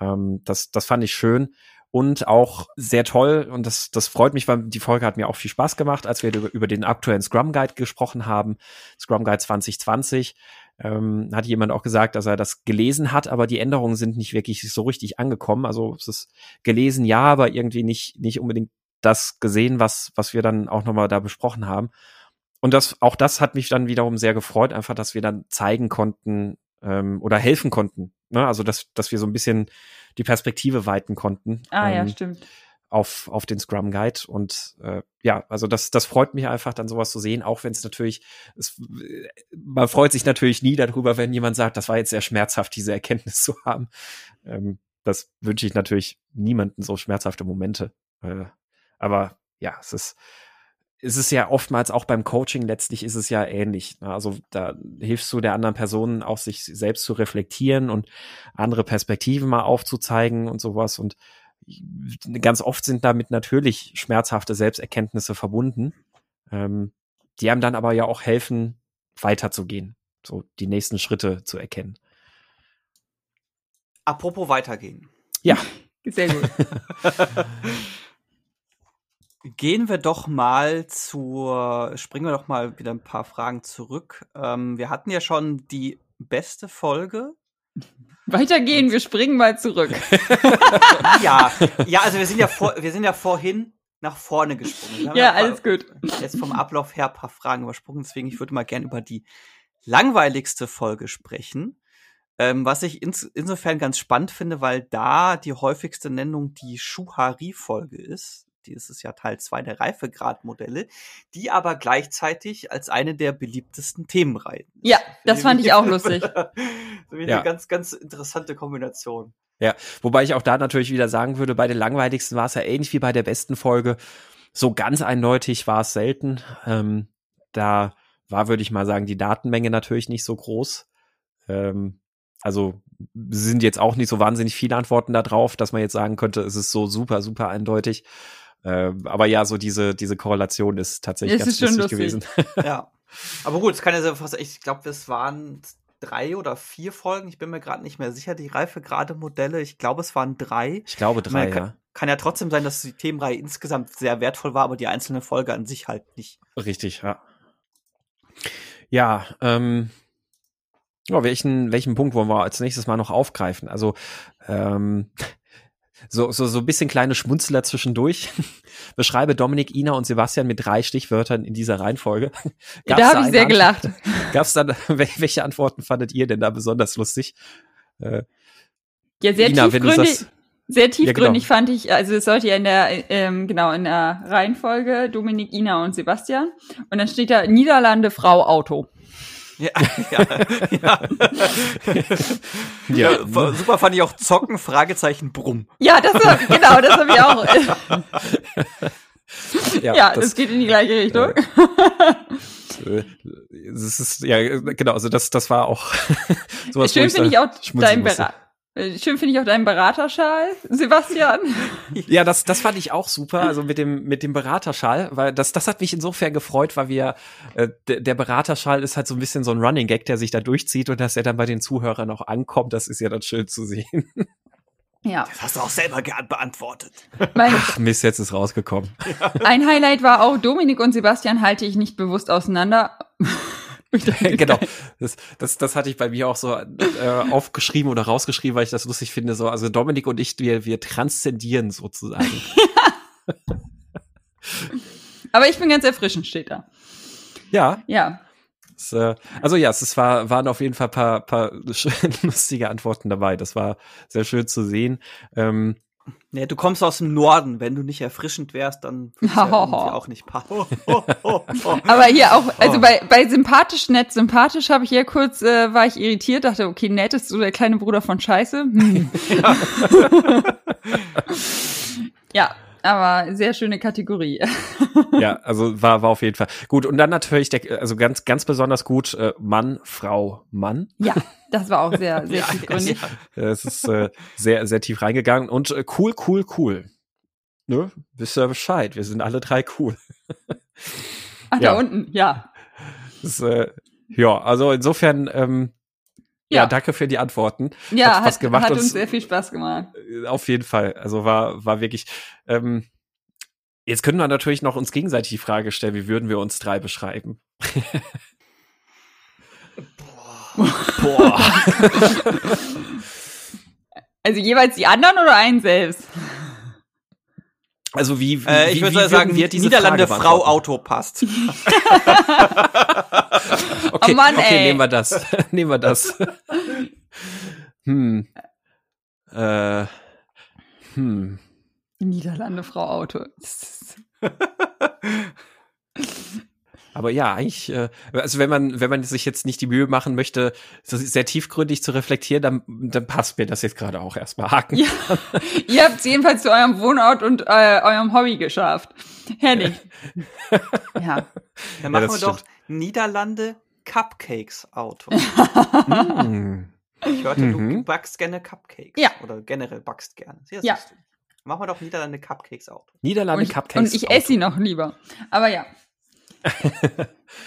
Ähm, das, das fand ich schön und auch sehr toll. Und das, das freut mich, weil die Folge hat mir auch viel Spaß gemacht, als wir über, den aktuellen Scrum Guide gesprochen haben. Scrum Guide 2020 ähm, hat jemand auch gesagt, dass er das gelesen hat, aber die Änderungen sind nicht wirklich so richtig angekommen. Also es ist gelesen, ja, aber irgendwie nicht, nicht unbedingt das gesehen, was, was wir dann auch nochmal da besprochen haben. Und das, auch das hat mich dann wiederum sehr gefreut, einfach, dass wir dann zeigen konnten ähm, oder helfen konnten. Ne? Also, dass, dass wir so ein bisschen die Perspektive weiten konnten. Ah ja, ähm, stimmt. auf, auf den Scrum Guide. Und äh, ja, also das, das freut mich einfach, dann sowas zu sehen, auch wenn es natürlich, es, äh, man freut sich natürlich nie darüber, wenn jemand sagt, das war jetzt sehr schmerzhaft, diese Erkenntnis zu haben. Ähm, das wünsche ich natürlich niemanden so schmerzhafte Momente. Äh, aber ja, es ist, es ist ja oftmals auch beim Coaching letztlich ist es ja ähnlich. ne? Also da hilfst du der anderen Person auch sich selbst zu reflektieren und andere Perspektiven mal aufzuzeigen und sowas und ganz oft sind damit natürlich schmerzhafte Selbsterkenntnisse verbunden, ähm, die einem dann aber ja auch helfen, weiterzugehen, so die nächsten Schritte zu erkennen. Apropos weitergehen. Ja, Sehr gut. Gehen wir doch mal zur, springen wir doch mal wieder ein paar Fragen zurück. Ähm, wir hatten ja schon die beste Folge. Weitergehen, wir springen mal zurück. Ja, ja, also wir sind ja vor, wir sind ja vorhin nach vorne gesprungen. Ja, ein paar- alles gut. Jetzt vom Ablauf her ein paar Fragen übersprungen, deswegen ich würde mal gern über die langweiligste Folge sprechen. Ähm, was ich ins, insofern ganz spannend finde, weil da die häufigste Nennung die Schuhari-Folge ist. Die ist es ja Teil 2 der Reifegradmodelle, die aber gleichzeitig als eine der beliebtesten Themenreihen. ist. Ja, das fand ich auch lustig. so wie Ja. eine ganz, ganz interessante Kombination. Ja, wobei ich auch da natürlich wieder sagen würde, bei den langweiligsten war es ja ähnlich wie bei der besten Folge. So ganz eindeutig war es selten. Ähm, da war, würde ich mal sagen, die Datenmenge natürlich nicht so groß. Ähm, also sind jetzt auch nicht so wahnsinnig viele Antworten da drauf, dass man jetzt sagen könnte, es ist so super, super eindeutig. Ähm, aber ja, so diese, diese Korrelation ist tatsächlich Es ganz ist lustig lustig. gewesen. ja. Aber gut, es kann ja sehr fast, ich glaube, das waren drei oder vier Folgen. Ich bin mir gerade nicht mehr sicher, die Reifegrade-Modelle. Ich glaube, es waren drei. Ich glaube drei, kann, ja. kann ja trotzdem sein, dass die Themenreihe insgesamt sehr wertvoll war, aber die einzelne Folge an sich halt nicht. Richtig, ja. Ja, ähm, ja, welchen, welchen Punkt wollen wir als nächstes mal noch aufgreifen? Also, ähm, so, so, so ein bisschen kleine Schmunzler zwischendurch. Beschreibe Dominik, Ina und Sebastian mit drei Stichwörtern in dieser Reihenfolge. da habe ich sehr gelacht. Gab es dann, wel- welche Antworten fandet ihr denn da besonders lustig? Äh, Ja, sehr Ina, tiefgründig. Sehr tiefgründig ja, genau. fand ich, also es sollte ja in der, ähm, genau, in der Reihenfolge Dominik, Ina und Sebastian. Und dann steht da Niederlande, Frau, Auto. Ja, ja, ja. ja. ja. Super fand ich auch Zocken, Fragezeichen, Brumm. Ja, das war, genau, das habe ich auch. ja, ja das, das, geht in die gleiche Richtung. Äh, das ist, ja, genau, also das, das war auch sowas, Schön finde ich auch dein Berater. Äh, schön finde ich auch deinen Beraterschal, Sebastian. Ja, das, das fand ich auch super, also mit dem, mit dem Beraterschal, weil das, das hat mich insofern gefreut, weil wir, äh, der Beraterschal ist halt so ein bisschen so ein Running Gag, der sich da durchzieht und dass er dann bei den Zuhörern auch ankommt, das ist ja dann schön zu sehen. Ja. Das hast du auch selber beantwortet. Mein Ach, Mist, jetzt ist rausgekommen. Ja. Ein Highlight war auch, Dominik und Sebastian halte ich nicht bewusst auseinander. genau. Das, das, das hatte ich bei mir auch so äh, aufgeschrieben oder rausgeschrieben, weil ich das lustig finde. So, also Dominik und ich, wir, wir transzendieren sozusagen. Aber ich bin ganz erfrischend, steht da. Ja. Ja. Das, äh, also ja, es war, waren auf jeden Fall paar, paar lustige Antworten dabei. Das war sehr schön zu sehen. Ähm, Nee, du kommst aus dem Norden. Wenn du nicht erfrischend wärst, dann würde es ja auch nicht passen. Aber hier auch, also bei, bei sympathisch, nett, sympathisch habe ich hier kurz, äh, war ich irritiert, dachte, okay, nett ist so der kleine Bruder von Scheiße. Hm. Ja. ja, aber sehr schöne Kategorie. ja, also war, war auf jeden Fall gut. Und dann natürlich, der, also ganz, ganz besonders gut, äh, Mann, Frau, Mann. Ja, das war auch sehr, sehr ja, tiefgründig. Es ist äh, sehr, sehr tief reingegangen und äh, cool, cool, cool. Ne? Wisst ihr Bescheid? Wir sind alle drei cool. Ach, ja. da unten, ja. Das, äh, ja, also insofern, ähm, ja. danke für die Antworten. Ja, hat, hat, hat uns sehr viel Spaß gemacht. Äh, auf jeden Fall. Also war, war wirklich. Ähm, jetzt können wir natürlich noch uns gegenseitig die Frage stellen, wie würden wir uns drei beschreiben? Boah. Boah. also jeweils die anderen oder einen selbst? Also wie, wie äh, ich würde sagen, wie Niederlande Frau Auto passt. okay, oh Mann, okay, ey. nehmen wir das. nehmen wir das. hm. Äh. Hm. Niederlande Frau Auto. Aber ja, eigentlich, äh, also wenn man, wenn man sich jetzt nicht die Mühe machen möchte, so sehr tiefgründig zu reflektieren, dann, dann passt mir das jetzt gerade auch erstmal haken. Ja, ihr habt es jedenfalls zu eurem Wohnort und äh, eurem Hobby geschafft. Herrlich. ja. Dann machen ja, wir stimmt. doch Niederlande Cupcakes Auto. mm. Ich hörte, mhm. du backst gerne Cupcakes. Ja. Oder generell backst gerne. ja. Machen wir doch Niederlande Cupcakes Auto. Niederlande Cupcakes. Und ich esse sie noch lieber. Aber ja.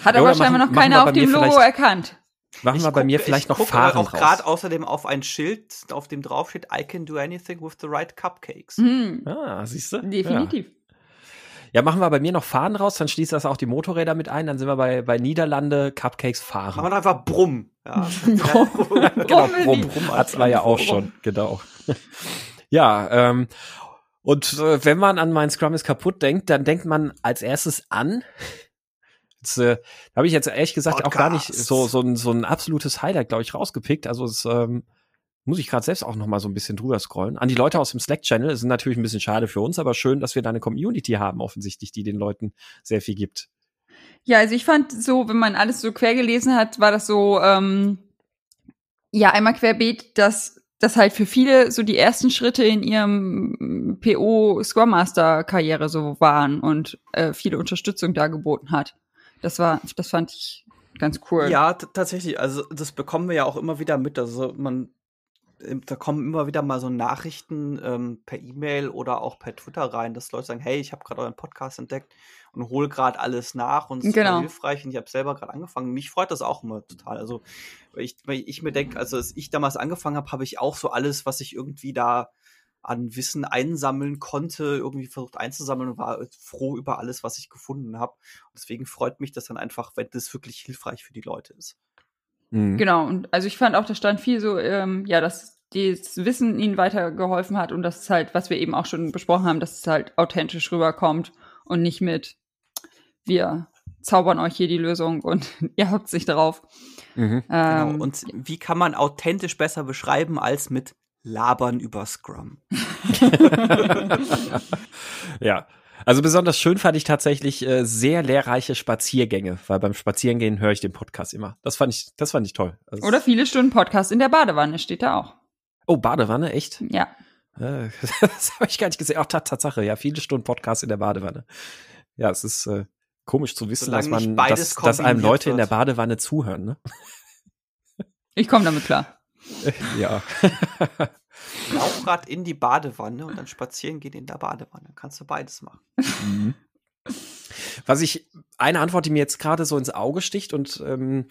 Hat aber scheinbar noch keiner auf dem Logo erkannt. Machen wir bei mir vielleicht noch Fahren auch gerade außerdem auf ein Schild, auf dem drauf steht, I can do anything with the right cupcakes. Mhm. Ah, siehst du? Definitiv. Ja. ja. machen wir bei mir noch Fahren raus, dann schließt das auch die Motorräder mit ein, dann sind wir bei, bei Niederlande Cupcakes fahren. Machen wir einfach Brumm. Ja. Brumm. genau, Brumm. Brumm hat's wir ja auch schon, genau. ja, ähm, und äh, wenn man an mein Scrum ist kaputt denkt, dann denkt man als erstes an Jetzt, äh, habe ich jetzt ehrlich gesagt Podcast. auch gar nicht so, so, ein, so ein absolutes Highlight, glaube ich, rausgepickt. Also es ähm, muss ich gerade selbst auch noch mal so ein bisschen drüber scrollen. An die Leute aus dem Slack-Channel ist natürlich ein bisschen schade für uns, aber schön, dass wir da eine Community haben, offensichtlich, die den Leuten sehr viel gibt. Ja, also ich fand so, wenn man alles so quer gelesen hat, war das so, ähm, ja, einmal querbeet, dass das halt für viele so die ersten Schritte in ihrem PO Scrum Master Karriere so waren und äh, viele Unterstützung da geboten hat. Das war, das fand ich ganz cool. Ja, tatsächlich. Also das bekommen wir ja auch immer wieder mit. Also man, da kommen immer wieder mal so Nachrichten ähm, per E-Mail oder auch per Twitter rein, dass Leute sagen, hey, ich habe gerade euren Podcast entdeckt und hole gerade alles nach und es genau. ist hilfreich und ich habe selber gerade angefangen. Mich freut das auch immer total. Also weil ich, weil ich mir denke, also als ich damals angefangen habe, habe ich auch so alles, was ich irgendwie da an Wissen einsammeln konnte, irgendwie versucht einzusammeln und war froh über alles, was ich gefunden habe. Deswegen freut mich das dann einfach, wenn das wirklich hilfreich für die Leute ist. Mhm. Genau, und also ich fand auch, da stand viel so, ähm, ja, dass das Wissen ihnen weitergeholfen hat und das ist halt, was wir eben auch schon besprochen haben, dass es halt authentisch rüberkommt und nicht mit, wir zaubern euch hier die Lösung und ihr habt sich darauf. Mhm. Ähm, genau. Und wie kann man authentisch besser beschreiben als mit Labern über Scrum. ja. Also besonders schön fand ich tatsächlich äh, sehr lehrreiche Spaziergänge, weil beim Spazierengehen höre ich den Podcast immer. Das fand ich, das fand ich toll. Also Oder viele Stunden Podcast in der Badewanne steht da auch. Oh, Badewanne, echt? Ja. Äh, das habe ich gar nicht gesehen. Auch Tatsache, ja, viele Stunden Podcast in der Badewanne. Ja, es ist äh, komisch zu wissen, Solange dass man, dass, dass einem Leute in der wird. Badewanne zuhören, ne? Ich komme damit klar. ja. Laufrad in die Badewanne und dann spazieren gehen in der Badewanne. Kannst du beides machen. Mhm. Was ich, eine Antwort, die mir jetzt gerade so ins Auge sticht und ähm,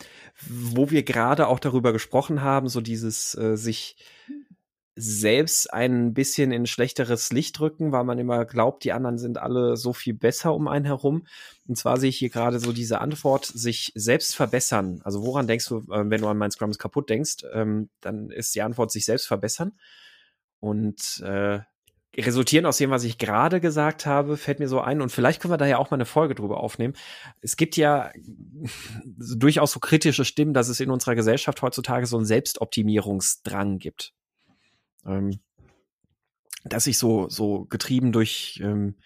wo wir gerade auch darüber gesprochen haben, so dieses äh, sich selbst ein bisschen in schlechteres Licht drücken, weil man immer glaubt, die anderen sind alle so viel besser um einen herum. Und zwar sehe ich hier gerade so diese Antwort, sich selbst verbessern. Also woran denkst du, äh, wenn du an mein Scrum ist kaputt denkst, ähm, dann ist die Antwort sich selbst verbessern. Und äh, resultieren aus dem, was ich gerade gesagt habe, fällt mir so ein, und vielleicht können wir da ja auch mal eine Folge drüber aufnehmen. Es gibt ja durchaus so kritische Stimmen, dass es in unserer Gesellschaft heutzutage so einen Selbstoptimierungsdrang gibt. Ähm, dass sich so, so getrieben durch, ähm,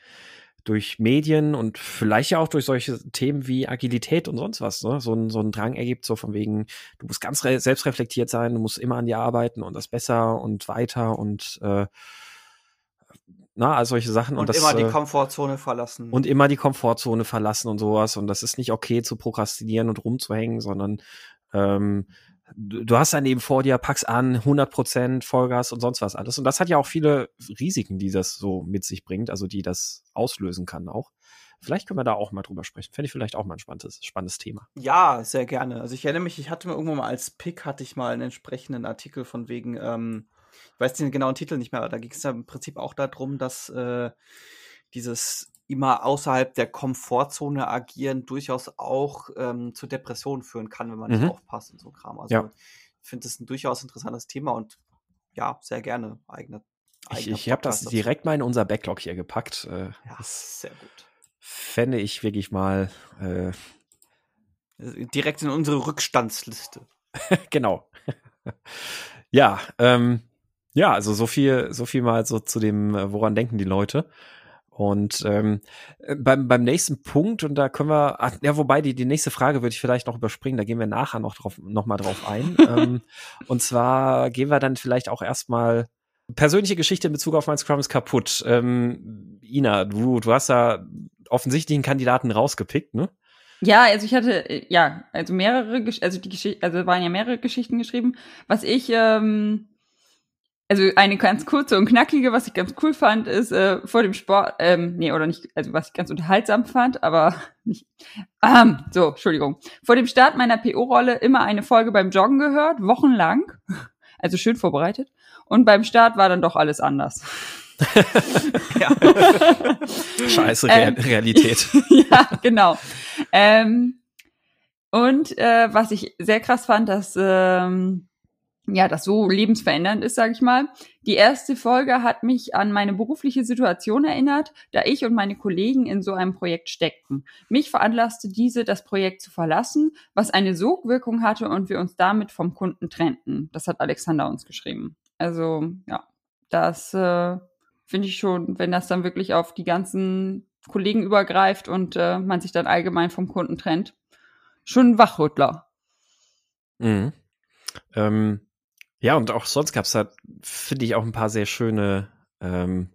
durch Medien und vielleicht ja auch durch solche Themen wie Agilität und sonst was, ne? so, ein, so ein Drang ergibt, so von wegen, du musst ganz re- selbstreflektiert sein, du musst immer an dir arbeiten und das besser und weiter und äh, na, all solche Sachen. Und, das, immer die äh, Komfortzone verlassen. und immer die Komfortzone verlassen und sowas. Und das ist nicht okay zu prokrastinieren und rumzuhängen, sondern ähm, du du hast dann eben vor dir, packst an, 100% Vollgas und sonst was alles. Und das hat ja auch viele Risiken, die das so mit sich bringt, also die das auslösen kann auch. Vielleicht können wir da auch mal drüber sprechen. Fände ich vielleicht auch mal ein spannendes, spannendes Thema. Ja, sehr gerne. Also ich erinnere mich, ich hatte mir irgendwann mal als Pick hatte ich mal einen entsprechenden Artikel von wegen, ähm, ich weiß den genauen Titel nicht mehr, aber da ging es ja im Prinzip auch darum, dass äh, dieses immer außerhalb der Komfortzone agieren durchaus auch ähm, zu Depressionen führen kann, wenn man Mhm. nicht aufpasst und so Kram. Also Ja. ich finde das ein durchaus interessantes Thema und ja, sehr gerne eigene. Ich, ich habe das direkt mal in unser Backlog hier gepackt. Äh, Ja, sehr gut. fände ich wirklich mal äh, Äh, Direkt in unsere Rückstandsliste. genau. ja, ähm, ja, also so viel, so viel mal so zu dem, äh, woran denken die Leute. Und ähm, äh, beim, beim nächsten Punkt, und da können wir, ach, ja, wobei die, die nächste Frage würde ich vielleicht noch überspringen, da gehen wir nachher noch drauf, noch mal drauf ein. ähm, und zwar gehen wir dann vielleicht auch erstmal persönliche Geschichte in Bezug auf mein Scrum ist kaputt. Ähm, Ina, du, du hast da offensichtlich einen Kandidaten rausgepickt, ne? Ja, also ich hatte, äh, ja, also mehrere, also die Geschichte, also waren ja mehrere Geschichten geschrieben. Was ich, ähm, also eine ganz kurze und knackige, was ich ganz cool fand, ist äh, vor dem Sport, ähm, nee, oder nicht, also was ich ganz unterhaltsam fand, aber nicht, ähm, so, Entschuldigung. Vor dem Start meiner PO-Rolle immer eine Folge beim Joggen gehört, wochenlang, also schön vorbereitet. Und beim Start war dann doch alles anders. Ja. Scheiße, Real Ähm, Realität. ja, genau. Ähm, und äh, was ich sehr krass fand, dass ähm, ja, das so lebensverändernd ist, sage ich mal. Die erste Folge hat mich an meine berufliche Situation erinnert, da ich und meine Kollegen in so einem Projekt steckten. Mich veranlasste diese, das Projekt zu verlassen, was eine Sogwirkung hatte und wir uns damit vom Kunden trennten. Das hat Alexander uns geschrieben. Also ja, das äh, finde ich schon, wenn das dann wirklich auf die ganzen Kollegen übergreift und äh, man sich dann allgemein vom Kunden trennt, schon ein Wachrüttler. Mhm. Ähm, ja, und auch sonst gab's da, finde ich, auch ein paar sehr schöne ähm,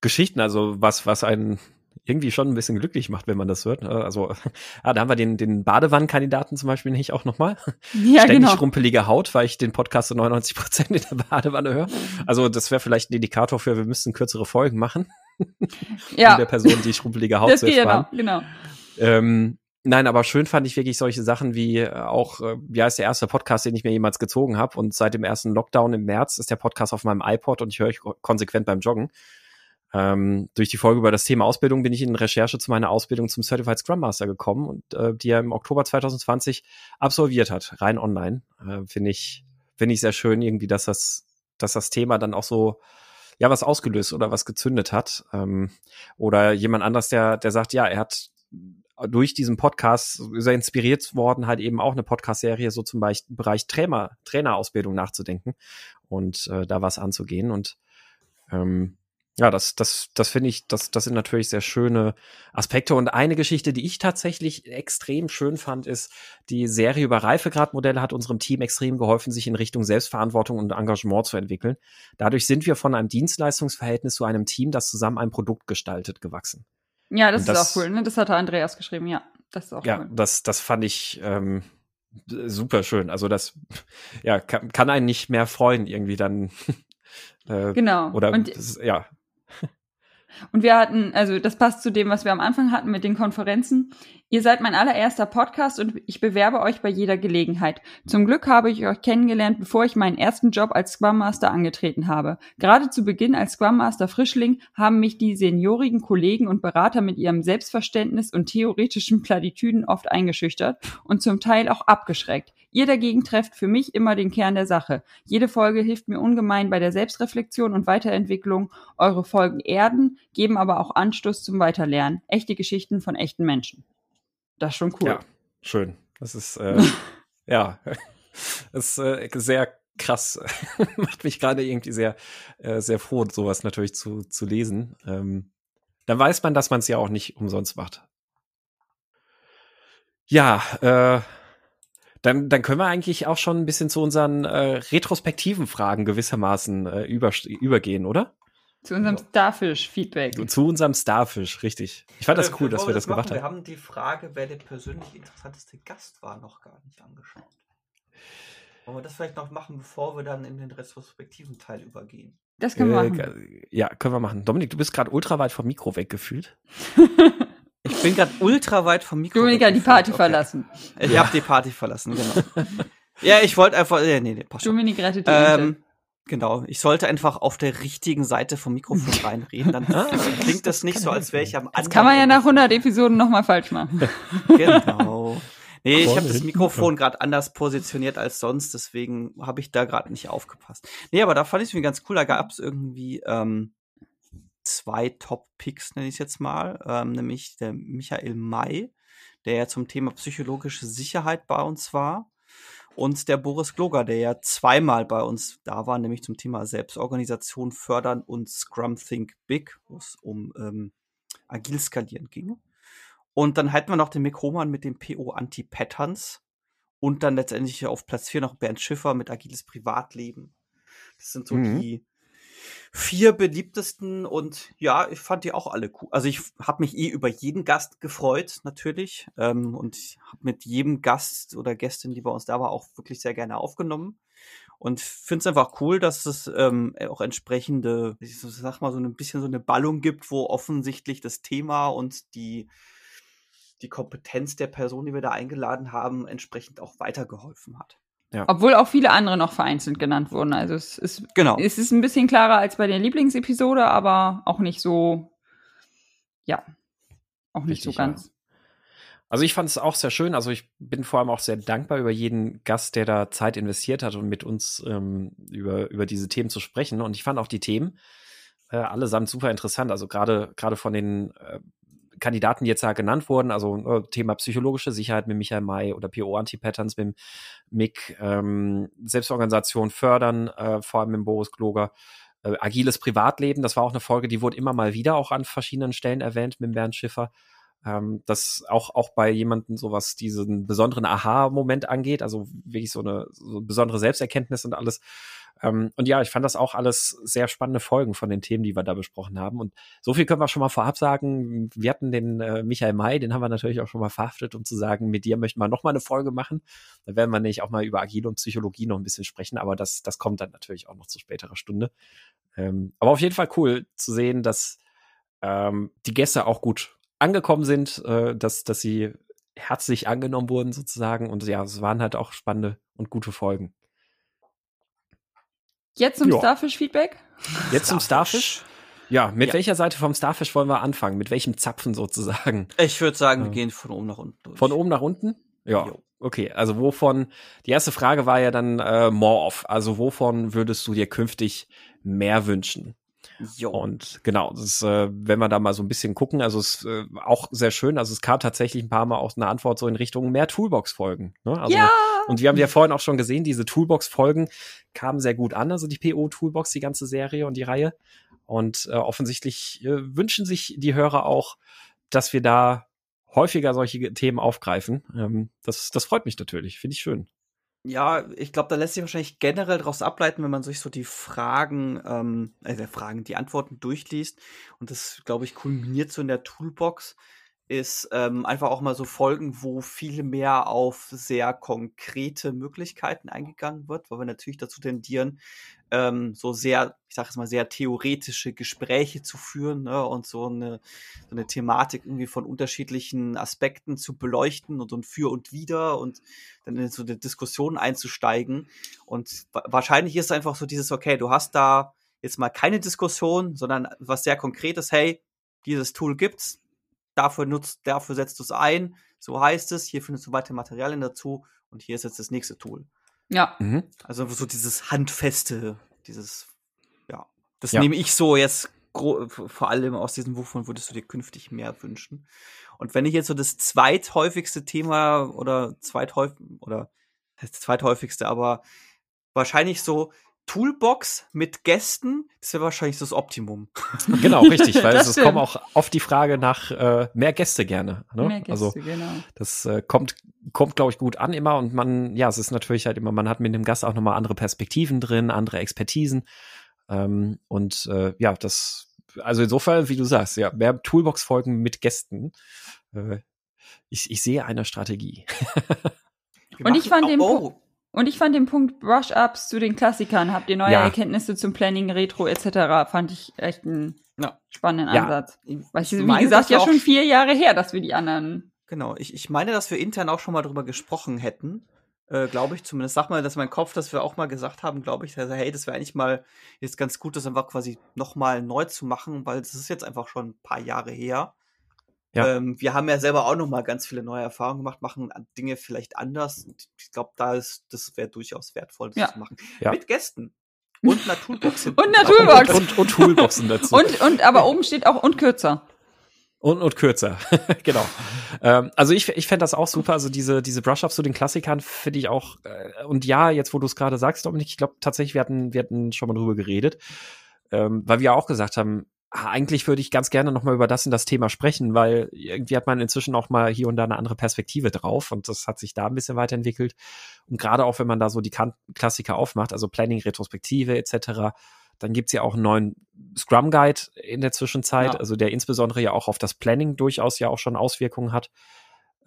Geschichten, also was, was einen irgendwie schon ein bisschen glücklich macht, wenn man das hört. ne? Also, ah, da haben wir den, den Badewannenkandidaten zum Beispiel nicht auch nochmal. Ja, Ständig genau. rumpelige Haut, weil ich den Podcast zu 99 Prozent in der Badewanne höre. Also, das wäre vielleicht ein Indikator für, wir müssten kürzere Folgen machen, Ja, der Person die schrumpelige Haut das zu ersparen. genau, genau. Ähm, nein, aber schön fand ich wirklich solche Sachen wie äh, auch, äh, ja, ist der erste Podcast, den ich mir jemals gezogen habe. Und seit dem ersten Lockdown im März ist der Podcast auf meinem iPod und ich höre euch konsequent beim Joggen. Ähm, durch die Folge über das Thema Ausbildung bin ich in Recherche zu meiner Ausbildung zum Certified Scrum Master gekommen und äh, die er im Oktober 2020 absolviert hat, rein online. Äh, Finde ich, finde ich sehr schön irgendwie, dass das, dass das Thema dann auch so ja was ausgelöst oder was gezündet hat. Ähm, oder jemand anders, der, der sagt, ja, er hat durch diesen Podcast er inspiriert worden, halt eben auch eine Podcast-Serie so zum Beispiel im Bereich Trainer, Trainerausbildung nachzudenken und äh, da was anzugehen. Und ähm, ja, das, das, das finde ich, das, das sind natürlich sehr schöne Aspekte. Und eine Geschichte, die ich tatsächlich extrem schön fand, ist, die Serie über Reifegradmodelle hat unserem Team extrem geholfen, sich in Richtung Selbstverantwortung und Engagement zu entwickeln. Dadurch sind wir von einem Dienstleistungsverhältnis zu einem Team, das zusammen ein Produkt gestaltet, gewachsen. Ja, das, das ist auch cool. Ne? Das hatte Andreas geschrieben, ja. Das ist auch ja, cool. das, das fand ich ähm, super schön. Also das ja, kann, kann einen nicht mehr freuen, irgendwie dann. Äh, genau. Oder und, das, ja. Und wir hatten, also das passt zu dem, was wir am Anfang hatten mit den Konferenzen. Ihr seid mein allererster Podcast und ich bewerbe euch bei jeder Gelegenheit. Zum Glück habe ich euch kennengelernt, bevor ich meinen ersten Job als Scrum Master angetreten habe. Gerade zu Beginn als Scrum Master Frischling haben mich die seniorigen Kollegen und Berater mit ihrem Selbstverständnis und theoretischen Platitüden oft eingeschüchtert und zum Teil auch abgeschreckt. Ihr dagegen trefft für mich immer den Kern der Sache. Jede Folge hilft mir ungemein bei der Selbstreflexion und Weiterentwicklung. Eure Folgen erden, geben aber auch Anstoß zum Weiterlernen. Echte Geschichten von echten Menschen. Das ist schon cool. Ja, schön. Das ist, äh, ja, das ist äh, sehr krass. Macht mich gerade irgendwie sehr, äh, sehr froh, sowas natürlich zu, zu lesen. Ähm, dann weiß man, dass man es ja auch nicht umsonst macht. Ja, äh, dann, dann können wir eigentlich auch schon ein bisschen zu unseren äh, retrospektiven Fragen gewissermaßen äh, über, übergehen, oder? Zu unserem Starfish-Feedback. Zu unserem Starfish, richtig. Ich fand das cool, dass wir das, gemacht haben. Wir haben die Frage, wer der persönlich interessanteste Gast war, noch gar nicht angeschaut. Wollen wir das vielleicht noch machen, bevor wir dann in den retrospektiven Teil übergehen? Das können wir äh, machen. Ja, können wir machen. Dominik, du bist gerade ultra weit vom Mikro weggefühlt. ich bin gerade ultra weit vom Mikro Dominik hat die Party okay. verlassen. Ich ja. habe die Party verlassen, genau. ja, ich wollte einfach. Nee, nee, passt Dominik rettet die ähm, Genau, ich sollte einfach auf der richtigen Seite vom Mikrofon reinreden, dann ah, klingt das nicht so, als wäre ich am anderen. Das kann man ja nach 100 Episoden nochmal falsch machen. Genau. Nee, ich habe das Mikrofon gerade anders positioniert als sonst, deswegen habe ich da gerade nicht aufgepasst. Nee, aber da fand ich es mir ganz cool, da gab es irgendwie ähm, zwei Top-Picks, nenne ich es jetzt mal, ähm, nämlich der Michael May, der ja zum Thema psychologische Sicherheit bei uns war und der Boris Gloger, der ja zweimal bei uns da war, nämlich zum Thema Selbstorganisation fördern und Scrum Think Big, wo es um ähm, agil skalieren ging. Und dann hatten wir noch den Mick Hohmann mit dem PO Anti-Patterns und dann letztendlich auf Platz 4 noch Bernd Schiffer mit agiles Privatleben. Das sind so mhm. die vier beliebtesten und ja, ich fand die auch alle cool. Also ich habe mich eh über jeden Gast gefreut, natürlich. Ähm, und habe mit jedem Gast oder Gästin, die bei uns da war, auch wirklich sehr gerne aufgenommen. Und finde es einfach cool, dass es ähm, auch entsprechende, ich sag mal, so ein bisschen so eine Ballung gibt, wo offensichtlich das Thema und die, die Kompetenz der Person, die wir da eingeladen haben, entsprechend auch weitergeholfen hat. Ja. Obwohl auch viele andere noch vereinzelt genannt wurden. Also es ist, genau. es ist ein bisschen klarer als bei der Lieblingsepisode, aber auch nicht so, ja, auch nicht Richtig, so ganz. Ja. Also ich fand es auch sehr schön. Also ich bin vor allem auch sehr dankbar über jeden Gast, der da Zeit investiert hat, um mit uns ähm, über, über diese Themen zu sprechen. Und ich fand auch die Themen äh, allesamt super interessant. Also gerade gerade von den äh, Kandidaten, die jetzt da genannt wurden, also äh, Thema psychologische Sicherheit mit Michael May oder PO Anti-Patterns mit Mick, ähm, Selbstorganisation fördern, äh, vor allem mit Boris Kloger, äh, agiles Privatleben, das war auch eine Folge, die wurde immer mal wieder auch an verschiedenen Stellen erwähnt mit Bernd Schiffer. Ähm, das auch, auch bei jemandem so was diesen besonderen Aha-Moment angeht, also wirklich so eine so besondere Selbsterkenntnis und alles, ähm, und ja, ich fand das auch alles sehr spannende Folgen von den Themen, die wir da besprochen haben. Und so viel können wir schon mal vorab sagen. Wir hatten den äh, Michael May, den haben wir natürlich auch schon mal verhaftet, um zu sagen, mit dir möchten wir noch mal eine Folge machen. Da werden wir nämlich auch mal über Agile und Psychologie noch ein bisschen sprechen, aber das, das kommt dann natürlich auch noch zu späterer Stunde. Ähm, aber auf jeden Fall cool zu sehen, dass ähm, die Gäste auch gut angekommen sind, äh, dass, dass sie herzlich angenommen wurden sozusagen. Und ja, es waren halt auch spannende und gute Folgen. Jetzt zum Starfish-Feedback? Jetzt zum Starfish? Ja, mit ja. welcher Seite vom Starfish wollen wir anfangen? Mit welchem Zapfen sozusagen? Ich würde sagen, wir gehen von oben nach unten durch. Von oben nach unten? Ja. Jo. Okay, also wovon, die erste Frage war ja dann äh, more off. Also wovon würdest du dir künftig mehr wünschen? Jo. Und genau, das ist, äh, wenn wir da mal so ein bisschen gucken, also es ist äh, auch sehr schön. Also es kam tatsächlich ein paar Mal auch eine Antwort so in Richtung mehr Toolbox-Folgen. Ne? Also ja! Und wir haben ja vorhin auch schon gesehen, diese Toolbox-Folgen kamen sehr gut an, also die PO-Toolbox, die ganze Serie und die Reihe. Und äh, offensichtlich äh, wünschen sich die Hörer auch, dass wir da häufiger solche Themen aufgreifen. Ähm, das, das freut mich natürlich, finde ich schön. Ja, ich glaube, da lässt sich wahrscheinlich generell daraus ableiten, wenn man sich so die Fragen, ähm, also Fragen, die Antworten durchliest. Und das, glaube ich, kulminiert so in der Toolbox, ist ähm, einfach auch mal so Folgen, wo viel mehr auf sehr konkrete Möglichkeiten eingegangen wird, weil wir natürlich dazu tendieren, ähm, so sehr, ich sage es mal, sehr theoretische Gespräche zu führen ne, und so eine, so eine Thematik irgendwie von unterschiedlichen Aspekten zu beleuchten und, und für und wider und dann in so eine Diskussion einzusteigen. Und wahrscheinlich ist einfach so dieses, okay, du hast da jetzt mal keine Diskussion, sondern was sehr Konkretes, hey, dieses Tool gibt's, dafür nutzt, dafür setzt du es ein, so heißt es, hier findest du weitere Materialien dazu und hier ist jetzt das nächste Tool. Ja. Mhm. Also so dieses Handfeste, dieses, ja. Das ja. nehme ich so jetzt vor allem aus diesem, wovon würdest du dir künftig mehr wünschen? Und wenn ich jetzt so das zweithäufigste Thema oder zweithäufig oder das zweithäufigste, aber wahrscheinlich so Toolbox mit Gästen, das wäre wahrscheinlich das Optimum. Genau, richtig, weil es kommt auch oft die Frage nach äh, mehr Gäste gerne. Ne? Mehr Gäste, also genau. das äh, kommt, kommt, glaube ich, gut an immer und man, ja, es ist natürlich halt immer, man hat mit dem Gast auch nochmal andere Perspektiven drin, andere Expertisen. Ähm, und äh, ja, das, also insofern, wie du sagst, ja, mehr Toolbox-Folgen mit Gästen. Äh, ich, ich sehe eine Strategie. und ich fand den oh, und ich fand den Punkt Brush-Ups zu den Klassikern, habt ihr neue ja. Erkenntnisse zum Planning, Retro etc., fand ich echt einen ja. spannenden ja. Ansatz. Weil ich, wie gesagt, ja schon vier Jahre her, dass wir die anderen. Genau, ich, ich meine, dass wir intern auch schon mal drüber gesprochen hätten. Äh, glaube ich zumindest. Sag mal, dass mein Kopf, dass wir auch mal gesagt haben, glaube ich, also, hey, das wäre eigentlich mal jetzt ganz gut, das einfach quasi nochmal neu zu machen, weil das ist jetzt einfach schon ein paar Jahre her. Ja. Ähm, wir haben ja selber auch noch mal ganz viele neue Erfahrungen gemacht, machen Dinge vielleicht anders. Und ich glaube, da ist, das wäre durchaus wertvoll, das ja. zu machen. Ja. Mit Gästen. Und Naturboxen. und Naturboxen. Und, und, und Toolboxen dazu. und, und, aber oben steht auch und kürzer. Und, und kürzer, genau. ähm, also ich, ich fände das auch super. Also diese, diese Brush-Ups zu den Klassikern finde ich auch, äh, und ja, jetzt wo du es gerade sagst, Dominik, ich glaube tatsächlich, wir hatten, wir hatten schon mal drüber geredet, ähm, weil wir auch gesagt haben, eigentlich würde ich ganz gerne noch mal über das und das Thema sprechen, weil irgendwie hat man inzwischen auch mal hier und da eine andere Perspektive drauf und das hat sich da ein bisschen weiterentwickelt. Und gerade auch, wenn man da so die Klassiker aufmacht, also Planning, Retrospektive etc., dann gibt's ja auch einen neuen Scrum Guide in der Zwischenzeit, ja. also der insbesondere ja auch auf das Planning durchaus ja auch schon Auswirkungen hat.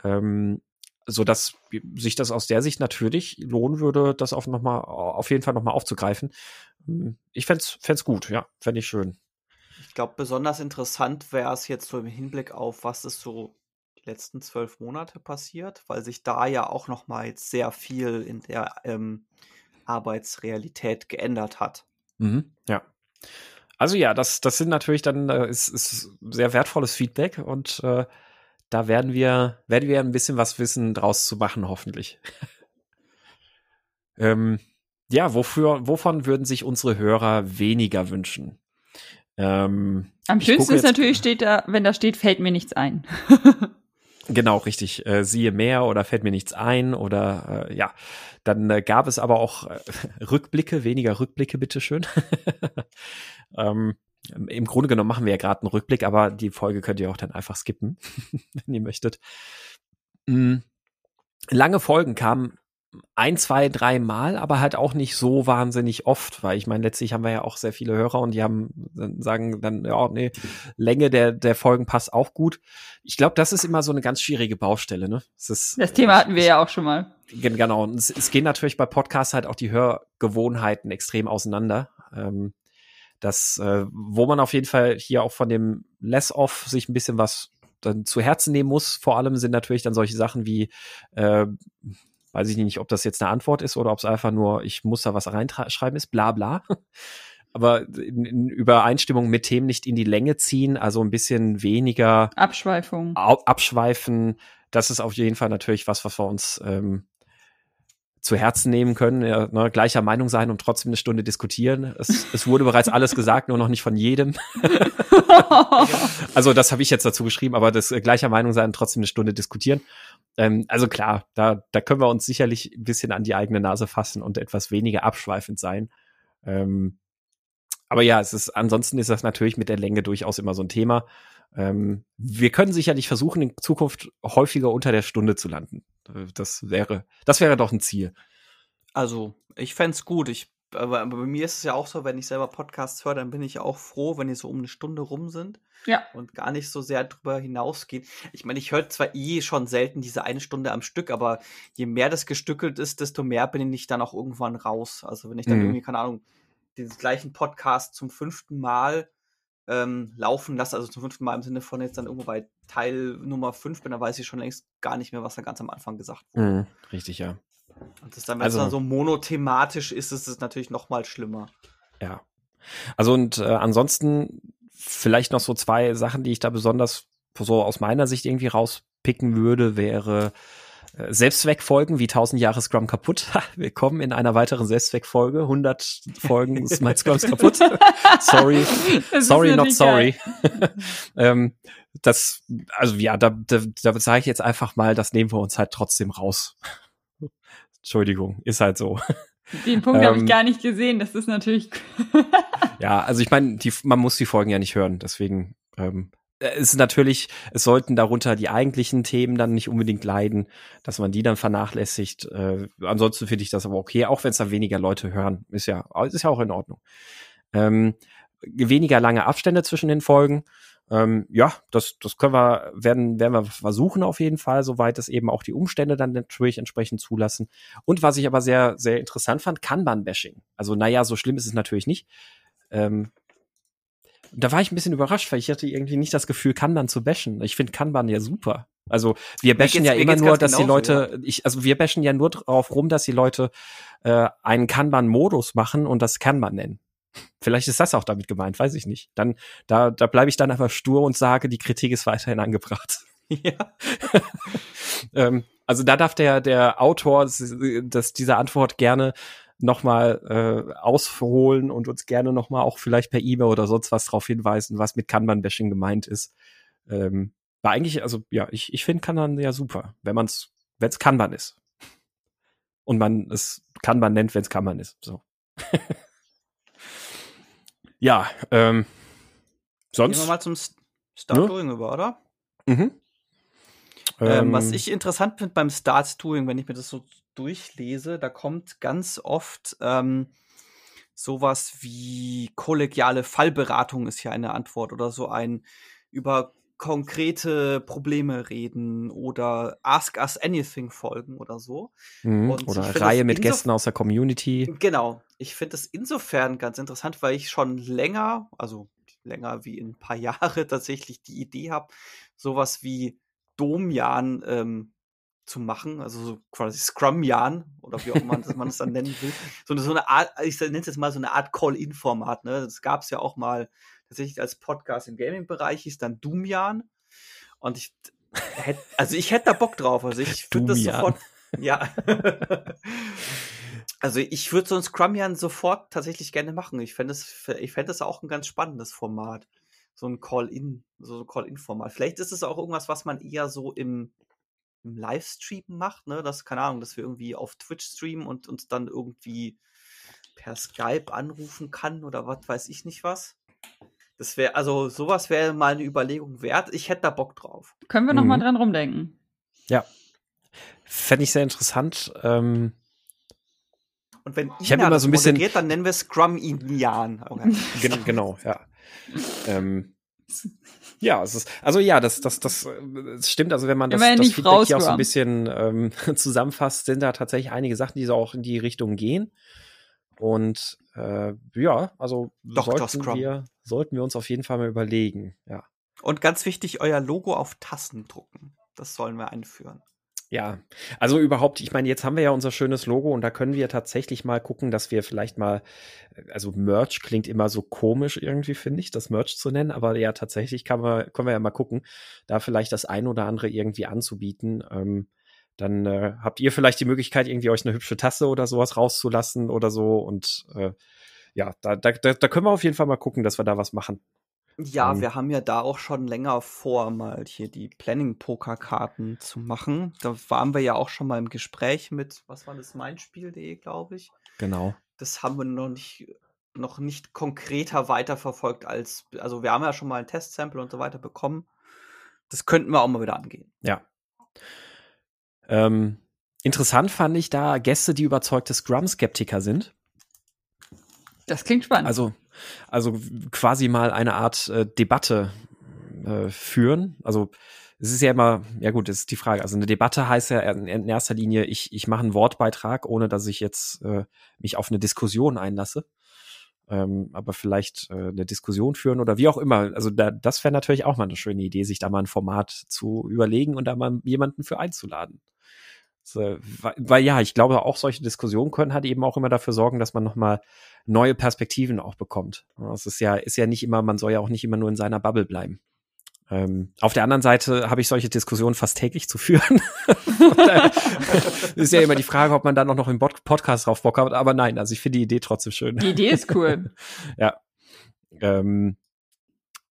Ähm, so dass sich das aus der Sicht natürlich lohnen würde, das auf noch mal auf jeden Fall noch mal aufzugreifen. Ich fände es gut, ja, fände ich schön. Ich glaube, besonders interessant wäre es jetzt so im Hinblick auf, was ist so die letzten zwölf Monate passiert, weil sich da ja auch noch mal jetzt sehr viel in der ähm, Arbeitsrealität geändert hat. Mhm, ja. Also ja, das, das sind natürlich dann, äh, ist, ist sehr wertvolles Feedback und äh, da werden wir, werden wir ein bisschen was wissen, draus zu machen, hoffentlich. ähm, ja, wofür, wovon würden sich unsere Hörer weniger wünschen? Ähm, Am schönsten ist natürlich, steht da, wenn da steht, fällt mir nichts ein. Genau, richtig. Äh, siehe mehr oder fällt mir nichts ein oder äh, ja. Dann äh, gab es aber auch äh, Rückblicke, weniger Rückblicke, bitteschön. ähm, Im Grunde genommen machen wir ja gerade einen Rückblick, aber die Folge könnt ihr auch dann einfach skippen, wenn ihr möchtet. Mhm. Lange Folgen kamen ein, zwei, drei Mal, aber halt auch nicht so wahnsinnig oft, weil ich meine, letztlich haben wir ja auch sehr viele Hörer und die haben dann sagen dann, ja, nee, Länge der, der Folgen passt auch gut. Ich glaube, das ist immer so eine ganz schwierige Baustelle, ne? Das, ist, das Thema hatten wir ja auch schon mal. Genau. Und es, es gehen natürlich bei Podcasts halt auch die Hörgewohnheiten extrem auseinander. Ähm, das, äh, wo man auf jeden Fall hier auch von dem Less-Off sich ein bisschen was dann zu Herzen nehmen muss. Vor allem sind natürlich dann solche Sachen wie äh, weiß ich nicht, ob das jetzt eine Antwort ist oder ob es einfach nur, ich muss da was reinschreiben ist, bla bla. Aber in, in Übereinstimmung mit Themen nicht in die Länge ziehen, also ein bisschen weniger Abschweifung. Abschweifen, das ist auf jeden Fall natürlich was, was wir uns ähm, zu Herzen nehmen können, ja, ne, gleicher Meinung sein und trotzdem eine Stunde diskutieren. Es, es wurde bereits alles gesagt, nur noch nicht von jedem. also das habe ich jetzt dazu geschrieben, aber das äh, gleicher Meinung sein und trotzdem eine Stunde diskutieren. Ähm, also klar, da, da können wir uns sicherlich ein bisschen an die eigene Nase fassen und etwas weniger abschweifend sein. Ähm, aber ja, es ist, ansonsten ist das natürlich mit der Länge durchaus immer so ein Thema. Ähm, wir können sicherlich versuchen, in Zukunft häufiger unter der Stunde zu landen. Das wäre, das wäre doch ein Ziel. Also, ich fände gut. Ich, aber, bei mir ist es ja auch so, wenn ich selber Podcasts höre, dann bin ich auch froh, wenn die so um eine Stunde rum sind. Ja. Und gar nicht so sehr drüber hinausgehen. Ich meine, ich höre zwar eh schon selten diese eine Stunde am Stück, aber je mehr das gestückelt ist, desto mehr bin ich dann auch irgendwann raus. Also, wenn ich dann mhm. irgendwie, keine Ahnung, den gleichen Podcast zum fünften Mal ähm, laufen lasse, also zum fünften Mal im Sinne von jetzt dann irgendwo bei Teil Nummer 5 bin, dann weiß ich schon längst gar nicht mehr, was da ganz am Anfang gesagt wurde. Mhm, richtig, ja. Und das dann, wenn also, es dann so monothematisch ist, ist es natürlich noch mal schlimmer. Ja. Also und äh, ansonsten vielleicht noch so zwei Sachen, die ich da besonders so aus meiner Sicht irgendwie rauspicken würde, wäre äh, Selbstzweckfolgen wie 1000 Jahre Scrum kaputt. Willkommen in einer weiteren Selbstzweckfolge. 100 Folgen ist mein Scrum kaputt. sorry, sorry, not sorry. ähm, das, also ja, da, da, da sage ich jetzt einfach mal, das nehmen wir uns halt trotzdem raus. Entschuldigung, ist halt so. Den Punkt ähm, habe ich gar nicht gesehen. Das ist natürlich. ja, also ich meine, man muss die Folgen ja nicht hören, deswegen ähm, äh, ist natürlich, es sollten darunter die eigentlichen Themen dann nicht unbedingt leiden, dass man die dann vernachlässigt. Äh, ansonsten finde ich das aber okay, auch wenn es dann weniger Leute hören, ist ja, ist ja auch in Ordnung. Ähm, weniger lange Abstände zwischen den Folgen. Ähm, ja, das, das können wir, werden, werden wir versuchen auf jeden Fall, soweit es eben auch die Umstände dann natürlich entsprechend zulassen. Und was ich aber sehr, sehr interessant fand, Kanban-Bashing. Also, naja, so schlimm ist es natürlich nicht. Ähm, da war ich ein bisschen überrascht, weil ich hatte irgendwie nicht das Gefühl, Kanban zu bashen. Ich finde Kanban ja super. Also wir bashen ja immer nur, dass die Leute, ja. ich, also wir bashen ja nur drauf rum, dass die Leute äh, einen Kanban-Modus machen und das Kanban nennen. Vielleicht ist das auch damit gemeint, weiß ich nicht. Dann, da, da bleibe ich dann aber stur und sage, die Kritik ist weiterhin angebracht. Ja. ähm, also da darf der, der Autor das, diese Antwort gerne nochmal äh, ausholen und uns gerne nochmal auch vielleicht per E-Mail oder sonst was darauf hinweisen, was mit Kanban-Bashing gemeint ist. Ähm, war eigentlich, also ja, ich, ich finde Kanban ja super, wenn man es, wenn es Kanban ist. Und man es Kanban nennt, wenn es Kanban ist. So. ja, ähm, sonst. Gehen wir mal zum Start Doing über, oder? Mhm. Ähm, was ähm. ich interessant finde beim Start Doing, wenn ich mir das so durchlese, da kommt ganz oft ähm, sowas wie kollegiale Fallberatung ist ja eine Antwort oder so ein über konkrete Probleme reden oder Ask Us Anything Folgen oder so. Mhm, oder eine Reihe mit Gästen aus der Community. Genau. Ich finde es insofern ganz interessant, weil ich schon länger, also länger wie in ein paar Jahre tatsächlich die Idee habe, sowas wie Domjan ähm, zu machen, also so quasi Scrum-Jahren oder wie auch immer man es dann nennen will. So eine, so eine Art, ich nenne es jetzt mal so eine Art Call-In-Format. Ne? Das gab es ja auch mal tatsächlich als Podcast im Gaming-Bereich, hieß dann Doom-Jahren. Und ich hätte, also ich hätte da Bock drauf. Also ich würde das sofort, ja. also ich würde so ein Scrum-Jahren sofort tatsächlich gerne machen. Ich fände das, ich fände das auch ein ganz spannendes Format. So ein Call-In, so ein Call-In-Format. Vielleicht ist es auch irgendwas, was man eher so im im Livestream macht, ne? Das, keine Ahnung, dass wir irgendwie auf Twitch streamen und uns dann irgendwie per Skype anrufen kann oder was weiß ich nicht was. Das wäre, also sowas wäre mal eine Überlegung wert. Ich hätte da Bock drauf. Können wir noch mhm. mal dran rumdenken. Ja. Fände ich sehr interessant. Ähm, und wenn ich habe immer so ein bisschen dann nennen wir Scrum Indian. Okay. genau, ja. ähm, ja, es ist, also ja, das, das, das, das stimmt. Also wenn man das, das Feedback hier auch so ein bisschen ähm, zusammenfasst, sind da tatsächlich einige Sachen, die so auch in die Richtung gehen. Und äh, ja, also sollten Scrum. wir, sollten wir uns auf jeden Fall mal überlegen, ja. Und ganz wichtig, euer Logo auf Tassen drucken. Das sollen wir einführen. Ja, also überhaupt, ich meine, jetzt haben wir ja unser schönes Logo und da können wir tatsächlich mal gucken, dass wir vielleicht mal, äh, also Merch klingt immer so komisch irgendwie, finde ich, das Merch zu nennen, aber ja, tatsächlich kann man, können wir ja mal gucken, da vielleicht das ein oder andere irgendwie anzubieten. Ähm, dann äh, habt ihr vielleicht die Möglichkeit, irgendwie euch eine hübsche Tasse oder sowas rauszulassen oder so. Und äh, ja, da, da, da können wir auf jeden Fall mal gucken, dass wir da was machen. Ja, ähm, wir haben ja da auch schon länger vor, mal hier die Planning-Poker-Karten zu machen. Da waren wir ja auch schon mal im Gespräch mit, was war das, meinspiel.de, glaube ich. Genau. Das haben wir noch nicht, noch nicht konkreter weiterverfolgt als, also wir haben ja schon mal ein Testsample und so weiter bekommen. Das könnten wir auch mal wieder angehen. Ja. Ähm, interessant fand ich da Gäste, die überzeugte Scrum-Skeptiker sind. Das klingt spannend. Also, also quasi mal eine Art äh, Debatte äh, führen. Also es ist ja immer, ja gut, das ist die Frage. Also eine Debatte heißt ja in, in erster Linie, ich, ich mache einen Wortbeitrag, ohne dass ich jetzt äh, mich auf eine Diskussion einlasse. Ähm, aber vielleicht äh, eine Diskussion führen oder wie auch immer. Also da, das wäre natürlich auch mal eine schöne Idee, sich da mal ein Format zu überlegen und da mal jemanden für einzuladen. So, weil, weil ja, ich glaube, auch solche Diskussionen können halt eben auch immer dafür sorgen, dass man nochmal neue Perspektiven auch bekommt. Es ist ja, ist ja nicht immer, man soll ja auch nicht immer nur in seiner Bubble bleiben. Ähm, auf der anderen Seite habe ich solche Diskussionen fast täglich zu führen. ist ja immer die Frage, ob man da noch, noch im Podcast drauf Bock hat. Aber nein, also ich finde die Idee trotzdem schön. Die Idee ist cool. ja. Ähm,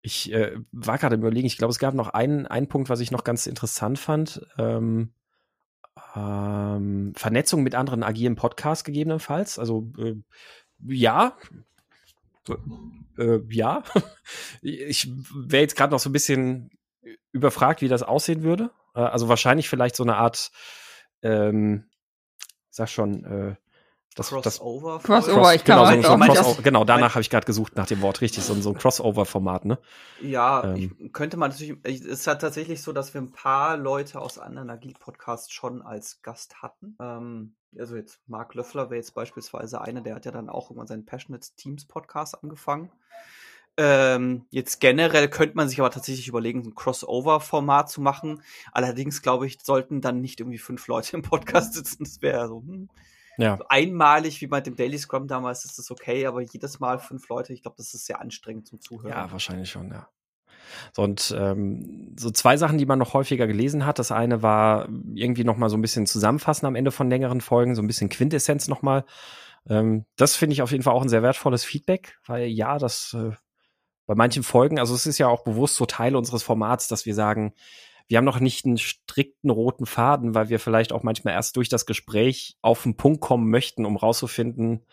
ich äh, war gerade überlegen, ich glaube, es gab noch einen, einen Punkt, was ich noch ganz interessant fand. Ähm, ähm, Vernetzung mit anderen agilen Podcasts gegebenenfalls. Also äh, ja, äh, ja. Ich wäre jetzt gerade noch so ein bisschen überfragt, wie das aussehen würde. Äh, also wahrscheinlich vielleicht so eine Art, ähm, sag schon, äh, das, Crossover. Crossover, Cross, ich genau, kann so, so Crossover, genau, danach habe ich gerade gesucht nach dem Wort, richtig, so, so ein Crossover-Format, ne? Ja, ähm. ich, könnte man natürlich, es ist halt tatsächlich so, dass wir ein paar Leute aus anderen Agil-Podcasts schon als Gast hatten. Ähm, also jetzt Mark Löffler wäre jetzt beispielsweise einer, der hat ja dann auch irgendwann seinen Passionate Teams Podcast angefangen. Ähm, jetzt generell könnte man sich aber tatsächlich überlegen, ein Crossover-Format zu machen. Allerdings, glaube ich, sollten dann nicht irgendwie fünf Leute im Podcast sitzen. Das wäre so, hm, ja. Also einmalig, wie bei dem Daily Scrum damals, ist das okay, aber jedes Mal fünf Leute, ich glaube, das ist sehr anstrengend zum Zuhören. Ja, wahrscheinlich schon, ja. So, und ähm, so zwei Sachen, die man noch häufiger gelesen hat. Das eine war irgendwie noch mal so ein bisschen zusammenfassen am Ende von längeren Folgen, so ein bisschen Quintessenz noch mal. Ähm, das finde ich auf jeden Fall auch ein sehr wertvolles Feedback, weil ja, das äh, bei manchen Folgen, also es ist ja auch bewusst so Teil unseres Formats, dass wir sagen, wir haben noch nicht einen strikten roten Faden, weil wir vielleicht auch manchmal erst durch das Gespräch auf den Punkt kommen möchten, um rauszufinden,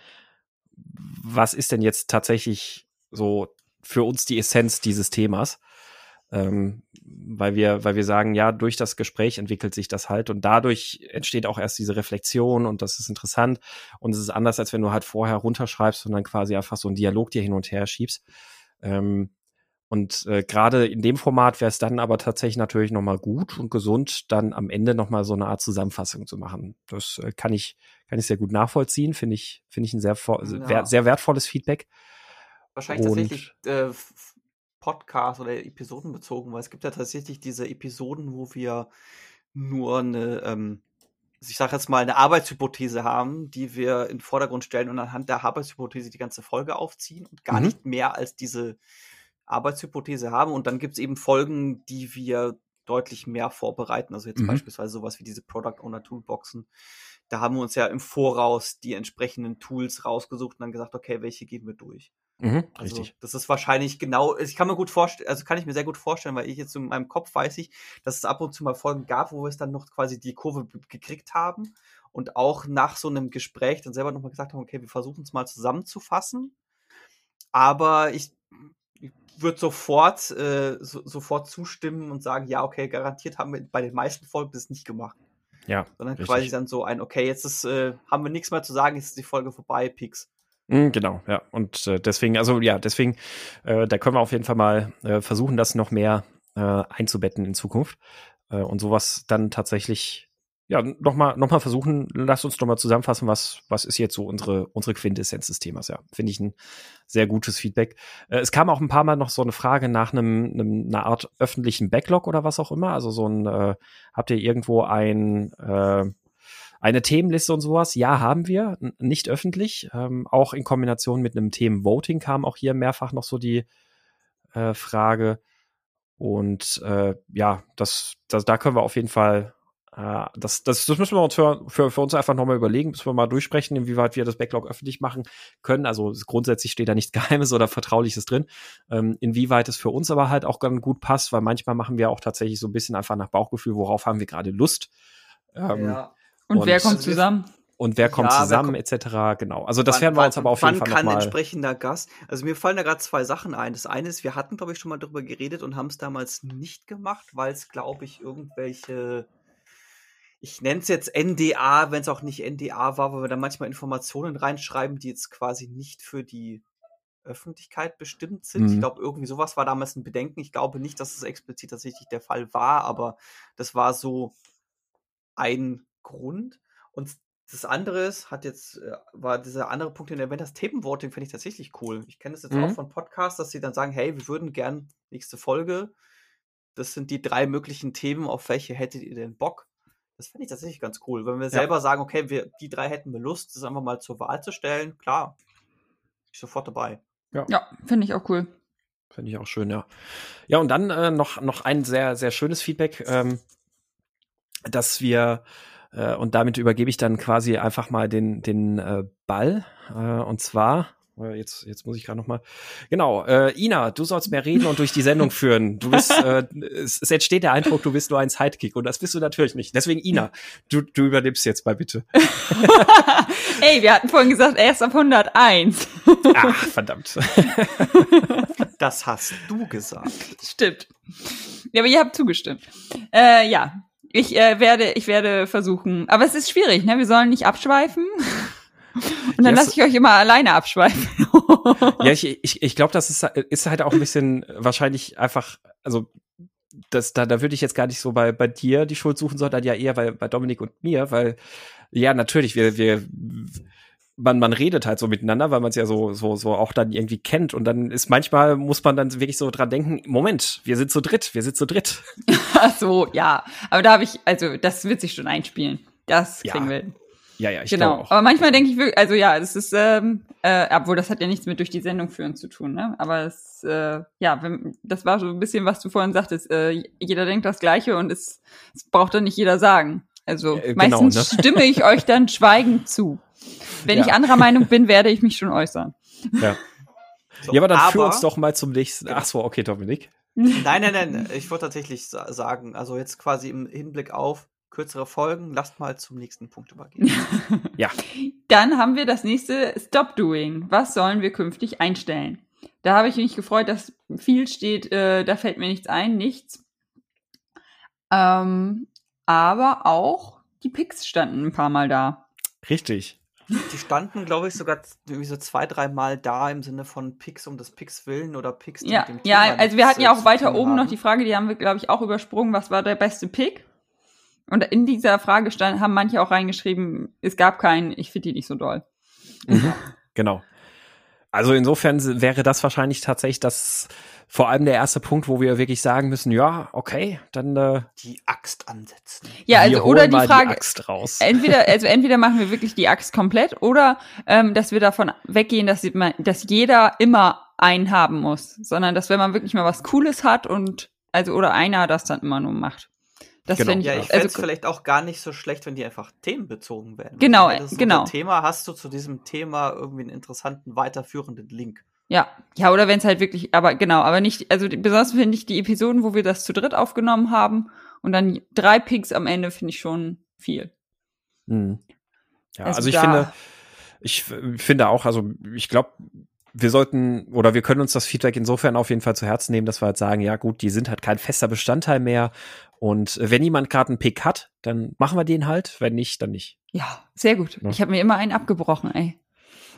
was ist denn jetzt tatsächlich so für uns die Essenz dieses Themas. Ähm, weil wir, weil wir sagen, ja, durch das Gespräch entwickelt sich das halt und dadurch entsteht auch erst diese Reflexion und das ist interessant und es ist anders, als wenn du halt vorher runterschreibst und dann quasi einfach so einen Dialog dir hin und her schiebst. Ähm, und äh, gerade in dem Format wäre es dann aber tatsächlich natürlich nochmal gut und gesund, dann am Ende nochmal so eine Art Zusammenfassung zu machen. Das äh, kann ich, kann ich sehr gut nachvollziehen, finde ich, finde ich ein sehr, ja. sehr wertvolles Feedback. Wahrscheinlich und tatsächlich äh, Podcast oder Episoden bezogen, weil es gibt ja tatsächlich diese Episoden, wo wir nur eine, ähm, ich sage jetzt mal, eine Arbeitshypothese haben, die wir in den Vordergrund stellen und anhand der Arbeitshypothese die ganze Folge aufziehen und gar mhm. nicht mehr als diese Arbeitshypothese haben. Und dann gibt es eben Folgen, die wir deutlich mehr vorbereiten. Also jetzt mhm. beispielsweise sowas wie diese Product Owner Toolboxen. Da haben wir uns ja im Voraus die entsprechenden Tools rausgesucht und dann gesagt, okay, welche gehen wir durch. Mhm, also, richtig. Das ist wahrscheinlich genau, ich kann mir gut vorstellen, also kann ich mir sehr gut vorstellen, weil ich jetzt in meinem Kopf weiß ich, dass es ab und zu mal Folgen gab, wo wir es dann noch quasi die Kurve gekriegt haben und auch nach so einem Gespräch dann selber nochmal gesagt haben, okay, wir versuchen es mal zusammenzufassen. Aber ich würde sofort, äh, so, sofort zustimmen und sagen, ja, okay, garantiert haben wir bei den meisten Folgen das nicht gemacht. Ja. Sondern richtig. quasi dann so ein, okay, jetzt ist, äh, haben wir nichts mehr zu sagen, jetzt ist die Folge vorbei, Pix. Mm, genau, ja. Und äh, deswegen, also ja, deswegen, äh, da können wir auf jeden Fall mal äh, versuchen, das noch mehr äh, einzubetten in Zukunft und sowas dann tatsächlich ja, nochmal noch mal versuchen, lass uns nochmal zusammenfassen, was, was ist jetzt so unsere, unsere Quintessenz des Themas. Ja, finde ich ein sehr gutes Feedback. Äh, es kam auch ein paar Mal noch so eine Frage nach einem, einem einer Art öffentlichen Backlog oder was auch immer. Also so ein, äh, habt ihr irgendwo ein, äh, eine Themenliste und sowas? Ja, haben wir, nicht öffentlich. Ähm, auch in Kombination mit einem Themenvoting kam auch hier mehrfach noch so die äh, Frage. Und äh, ja, das, das, da können wir auf jeden Fall Äh, das, das, das müssen wir uns für, für, für uns einfach nochmal überlegen, müssen wir mal durchsprechen, inwieweit wir das Backlog öffentlich machen können. Also grundsätzlich steht da nichts Geheimes oder Vertrauliches drin. Ähm, inwieweit es für uns aber halt auch ganz gut passt, weil manchmal machen wir auch tatsächlich so ein bisschen einfach nach Bauchgefühl, worauf haben wir gerade Lust. Ähm, ja. und, und, wer kommt zusammen? und wer kommt ja, zusammen wer kommt, etc. Genau. Also das wann, werden wir uns aber auf jeden Fall noch mal. kann entsprechender Gast? Also mir fallen da gerade zwei Sachen ein. Das eine ist, wir hatten glaube ich schon mal darüber geredet und haben es damals nicht gemacht, weil es glaube ich irgendwelche ich nenne es jetzt NDA, wenn es auch nicht NDA war, weil wir da manchmal Informationen reinschreiben, die jetzt quasi nicht für die Öffentlichkeit bestimmt sind. Mhm. Ich glaube, irgendwie sowas war damals ein Bedenken. Ich glaube nicht, dass es explizit tatsächlich der Fall war, aber das war so ein Grund. Und das andere ist, hat jetzt, äh, war dieser andere Punkt, den er erwähnt hast, Themenvoting finde ich tatsächlich cool. Ich kenne das jetzt mhm. auch von Podcasts, dass sie dann sagen, hey, wir würden gern nächste Folge. Das sind die drei möglichen Themen, auf welche hättet ihr denn Bock? Das finde ich tatsächlich ganz cool. Wenn wir ja. selber sagen, okay, wir, die drei hätten wir Lust, das einfach mal zur Wahl zu stellen, klar. Ich sofort dabei. Ja, ja finde ich auch cool. Finde ich auch schön, ja. Ja, und dann äh, noch, noch ein sehr, sehr schönes Feedback, ähm, dass wir äh, und damit übergebe ich dann quasi einfach mal den, den äh, Ball. Äh, und zwar, jetzt, jetzt muss ich gerade noch mal. Genau, äh, Ina, du sollst mehr reden und durch die Sendung führen. Du bist, äh, es, es entsteht der Eindruck, du bist nur ein Sidekick und das bist du natürlich nicht. Deswegen, Ina, du, du übernimmst jetzt mal bitte. Ey, wir hatten vorhin gesagt, erst ab 101. Ach, verdammt. das hast du gesagt. Stimmt. Ja, aber ihr habt zugestimmt. Äh, ja, ich äh, werde, ich werde versuchen. Aber es ist schwierig, ne? Wir sollen nicht abschweifen. Und dann yes. lasse ich euch immer alleine abschweifen. ja, ich, ich, ich glaube, das ist, ist halt auch ein bisschen wahrscheinlich einfach, also das, da, da würde ich jetzt gar nicht so bei, bei dir die Schuld suchen, sondern ja eher bei, bei Dominik und mir, weil ja, natürlich, wir, wir man, man redet halt so miteinander, weil man es ja so, so, so auch dann irgendwie kennt. Und dann ist manchmal, muss man dann wirklich so dran denken, Moment, wir sind zu dritt, wir sind zu dritt. Ach so, ja. Aber da habe ich, also das wird sich schon einspielen. Das kriegen ja. wir. Ja, ja, ich genau. Auch. Aber manchmal denke ich wirklich, also ja, das ist, ähm, äh, obwohl das hat ja nichts mit durch die Sendung führen zu tun, ne? Aber es, äh, ja, wenn, das war so ein bisschen, was du vorhin sagtest. Äh, jeder denkt das Gleiche und es, es braucht dann nicht jeder sagen. Also äh, genau, meistens ne? stimme ich euch dann schweigend zu. Wenn ja. ich anderer Meinung bin, werde ich mich schon äußern. Ja. So, ja, aber dann aber, führ uns doch mal zum nächsten. Ach so, okay, Dominik. Nein, nein, nein. Ich wollte tatsächlich sagen, also jetzt quasi im Hinblick auf kürzere Folgen, lasst mal zum nächsten Punkt übergehen. ja. Dann haben wir das nächste Stop Doing. Was sollen wir künftig einstellen? Da habe ich mich gefreut, dass viel steht, äh, da fällt mir nichts ein, nichts. Ähm, aber auch die Picks standen ein paar Mal da. Richtig. Die standen, glaube ich, sogar irgendwie so zwei, dreimal da im Sinne von Picks um des Picks willen oder Picks, die ja, mit dem Thema Ja, also wir hatten ja auch weiter oben haben. noch die Frage, die haben wir, glaube ich, auch übersprungen, was war der beste Pick? Und in dieser Frage stand, haben manche auch reingeschrieben, es gab keinen, ich finde die nicht so doll. Mhm, genau. Also insofern wäre das wahrscheinlich tatsächlich das vor allem der erste Punkt, wo wir wirklich sagen müssen, ja, okay, dann äh, die Axt ansetzen. Ja, also oder die Frage, die Axt raus. entweder also entweder machen wir wirklich die Axt komplett oder ähm, dass wir davon weggehen, dass, man, dass jeder immer einen haben muss, sondern dass wenn man wirklich mal was Cooles hat und also oder einer das dann immer nur macht. Das genau. ich, ja, ich fände es also, vielleicht auch gar nicht so schlecht, wenn die einfach themenbezogen werden. Genau, also, genau. Thema hast du zu diesem Thema irgendwie einen interessanten weiterführenden Link. Ja, ja, oder wenn es halt wirklich, aber genau, aber nicht, also besonders finde ich die Episoden, wo wir das zu dritt aufgenommen haben und dann drei Picks am Ende finde ich schon viel. Hm. Ja, also, also ich finde, ich finde auch, also ich glaube, wir sollten oder wir können uns das Feedback insofern auf jeden Fall zu Herzen nehmen, dass wir halt sagen, ja gut, die sind halt kein fester Bestandteil mehr. Und wenn jemand gerade einen Pick hat, dann machen wir den halt. Wenn nicht, dann nicht. Ja, sehr gut. Ja. Ich habe mir immer einen abgebrochen, ey.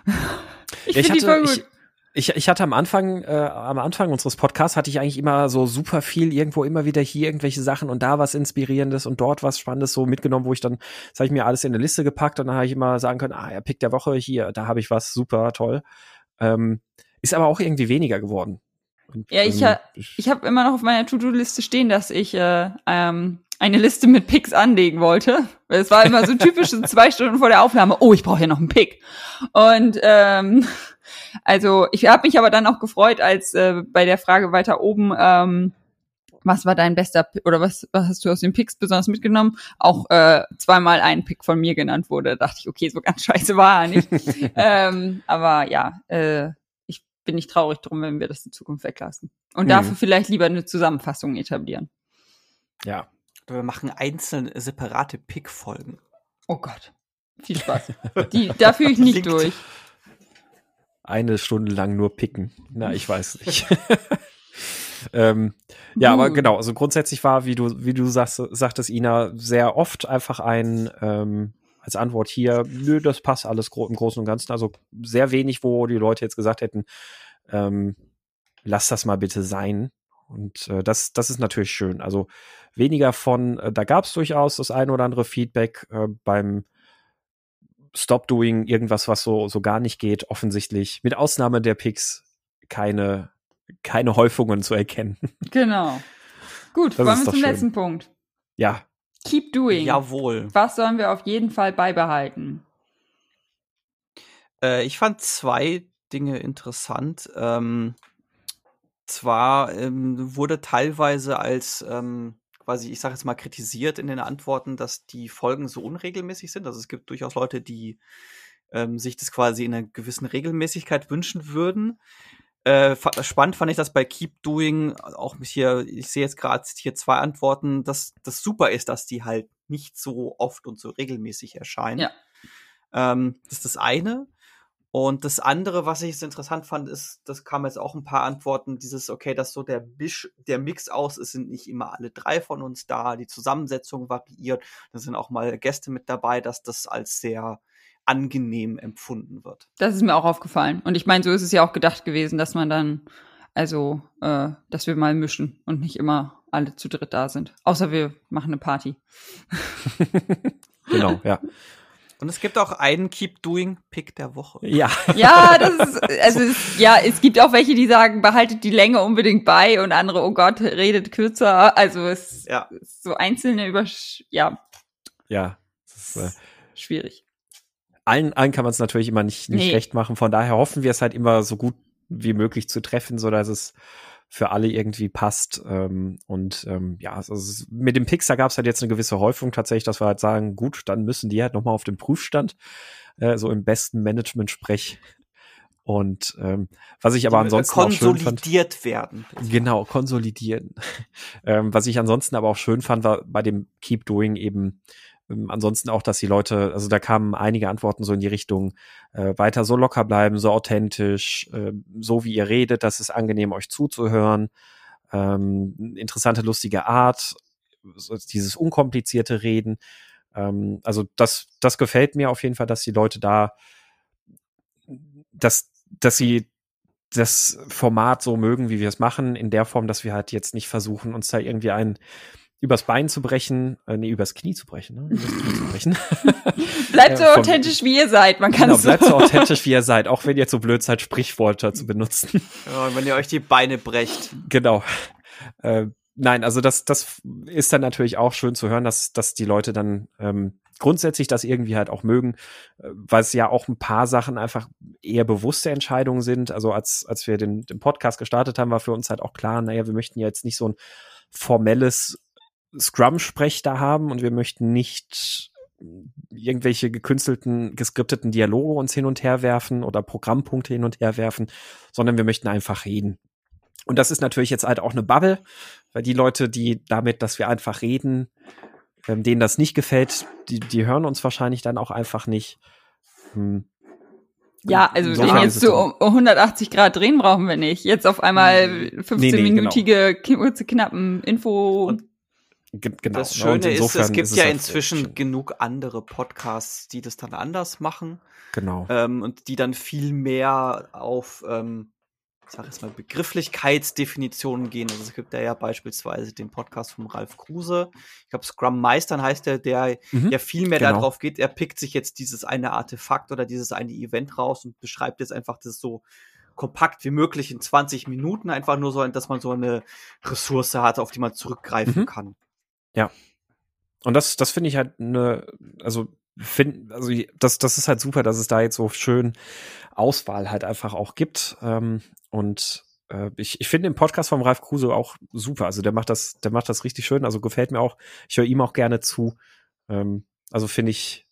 ich ja, ich hatte, die voll gut. Ich, ich, ich hatte am Anfang, äh, am Anfang unseres Podcasts hatte ich eigentlich immer so super viel irgendwo immer wieder hier irgendwelche Sachen und da was Inspirierendes und dort was Spannendes so mitgenommen, wo ich dann, das habe ich mir alles in eine Liste gepackt und dann habe ich immer sagen können, ah ja, Pick der Woche hier, da habe ich was super toll. Ähm, ist aber auch irgendwie weniger geworden. Und, ja, ich, ähm, ich, ich habe immer noch auf meiner To-Do-Liste stehen, dass ich äh, ähm, eine Liste mit Picks anlegen wollte. Es war immer so typisch, so zwei Stunden vor der Aufnahme, oh, ich brauche hier noch einen Pick. Und ähm, also ich habe mich aber dann auch gefreut, als äh, bei der Frage weiter oben, ähm, was war dein bester oder was, was hast du aus den Picks besonders mitgenommen? Auch äh, zweimal ein Pick von mir genannt wurde. Da dachte ich, okay, so ganz scheiße war er nicht. ähm, aber ja, äh, ich bin nicht traurig drum, wenn wir das in Zukunft weglassen. Und mhm. dafür vielleicht lieber eine Zusammenfassung etablieren. Ja. Wir machen einzelne separate Pick-Folgen. Oh Gott. Viel Spaß. Die, da fühle ich nicht Klingt. durch. Eine Stunde lang nur picken. Na, ich weiß nicht. ähm, ja, aber genau, also grundsätzlich war, wie du, wie du sagst, sagtest, Ina, sehr oft einfach ein, ähm, als Antwort hier, nö, das passt alles gro im Großen und Ganzen. Also sehr wenig, wo die Leute jetzt gesagt hätten, ähm, lass das mal bitte sein. Und äh, das, das ist natürlich schön. Also weniger von, äh, da gab es durchaus das ein oder andere Feedback äh, beim Stop Doing, irgendwas, was so, so gar nicht geht, offensichtlich. Mit Ausnahme der Picks keine, keine Häufungen zu erkennen. Genau. Gut, das wollen wir zum schön. letzten Punkt. Ja. Keep doing. Jawohl. Was sollen wir auf jeden Fall beibehalten? Äh, ich fand zwei Dinge interessant. Ähm, zwar ähm, wurde teilweise als ähm, quasi, ich sage jetzt mal, kritisiert in den Antworten, dass die Folgen so unregelmäßig sind. Also es gibt durchaus Leute, die ähm, sich das quasi in einer gewissen Regelmäßigkeit wünschen würden. Äh, spannend fand ich das bei Keep Doing, auch hier, ich sehe jetzt gerade hier zwei Antworten, dass das super ist, dass die halt nicht so oft und so regelmäßig erscheinen. Ja. Ähm, das ist das eine. Und das andere, was ich jetzt interessant fand, ist, das kam jetzt auch ein paar Antworten, dieses, okay, dass so der, Bisch, der Mix aus ist, sind nicht immer alle drei von uns da, die Zusammensetzung variiert, da sind auch mal Gäste mit dabei, dass das als sehr angenehm empfunden wird. Das ist mir auch aufgefallen. Und ich meine, so ist es ja auch gedacht gewesen, dass man dann, also, äh, dass wir mal mischen und nicht immer alle zu dritt da sind. Außer wir machen eine Party. genau, ja. Und es gibt auch einen Keep Doing Pick der Woche. Ja. Ja, das ist, also es, ja, es gibt auch welche, die sagen, behaltet die Länge unbedingt bei und andere, oh Gott, redet kürzer. Also es ja. ist so einzelne über, ja. Ja. Ist, äh, schwierig. Allen, allen kann man es natürlich immer nicht, nicht nee. recht machen. Von daher hoffen wir es halt immer so gut wie möglich zu treffen, so dass es für alle irgendwie passt. Ähm, und ähm, ja, also mit dem Pixar gab es halt jetzt eine gewisse Häufung tatsächlich, dass wir halt sagen, gut, dann müssen die halt nochmal auf den Prüfstand, äh, so im besten Management-Sprech. Und ähm, was ich aber ansonsten konsolidiert auch schön fand, werden. Genau, konsolidieren. ähm, was ich ansonsten aber auch schön fand, war bei dem Keep Doing eben ähm, ansonsten auch, dass die Leute, also da kamen einige Antworten so in die Richtung, äh, weiter so locker bleiben, so authentisch, äh, so wie ihr redet, das ist angenehm, euch zuzuhören, ähm, interessante, lustige Art, dieses unkomplizierte Reden. Ähm, also das, das gefällt mir auf jeden Fall, dass die Leute da, dass, dass sie das Format so mögen, wie wir es machen, in der Form, dass wir halt jetzt nicht versuchen, uns da irgendwie ein übers Bein zu brechen, äh, nee, übers Knie zu brechen, ne? Übers Knie zu brechen. bleibt so authentisch, wie ihr seid. Man kann genau, bleibt so authentisch, wie ihr seid, auch wenn ihr zu blöd seid, Sprichwörter zu benutzen. Ja, wenn ihr euch die Beine brecht. Genau. Äh, nein, also das, das ist dann natürlich auch schön zu hören, dass, dass die Leute dann ähm, grundsätzlich das irgendwie halt auch mögen, äh, weil es ja auch ein paar Sachen einfach eher bewusste Entscheidungen sind. Also als, als wir den, den Podcast gestartet haben, war für uns halt auch klar, naja, wir möchten ja jetzt nicht so ein formelles Scrum-Sprech da haben und wir möchten nicht irgendwelche gekünstelten, geskripteten Dialoge uns hin und her werfen oder Programmpunkte hin und her werfen, sondern wir möchten einfach reden. Und das ist natürlich jetzt halt auch eine Bubble, weil die Leute, die damit, dass wir einfach reden, ähm, denen das nicht gefällt, die, die hören uns wahrscheinlich dann auch einfach nicht. Hm. Ja, also so den jetzt zu 180 Grad drehen brauchen wir nicht. Jetzt auf einmal 15-minütige, nee, nee, genau. knappen Info. Und Genau. Das Schöne ist, es gibt ja inzwischen genug andere Podcasts, die das dann anders machen. Genau. Ähm, und die dann viel mehr auf, ähm, ich sag jetzt mal, Begrifflichkeitsdefinitionen gehen. Also es gibt ja, ja beispielsweise den Podcast von Ralf Kruse. Ich glaube, Scrum Meistern heißt der, der mhm, ja viel mehr genau. darauf geht. Er pickt sich jetzt dieses eine Artefakt oder dieses eine Event raus und beschreibt jetzt einfach das so kompakt wie möglich in 20 Minuten, einfach nur so, dass man so eine Ressource hat, auf die man zurückgreifen mhm. kann. Ja. Und das, das finde ich halt eine, also find, also das, das ist halt super, dass es da jetzt so schön Auswahl halt einfach auch gibt. Ähm, und äh, ich, ich finde den Podcast vom Ralf Kruse auch super. Also der macht das, der macht das richtig schön. Also gefällt mir auch. Ich höre ihm auch gerne zu. Ähm, also finde ich,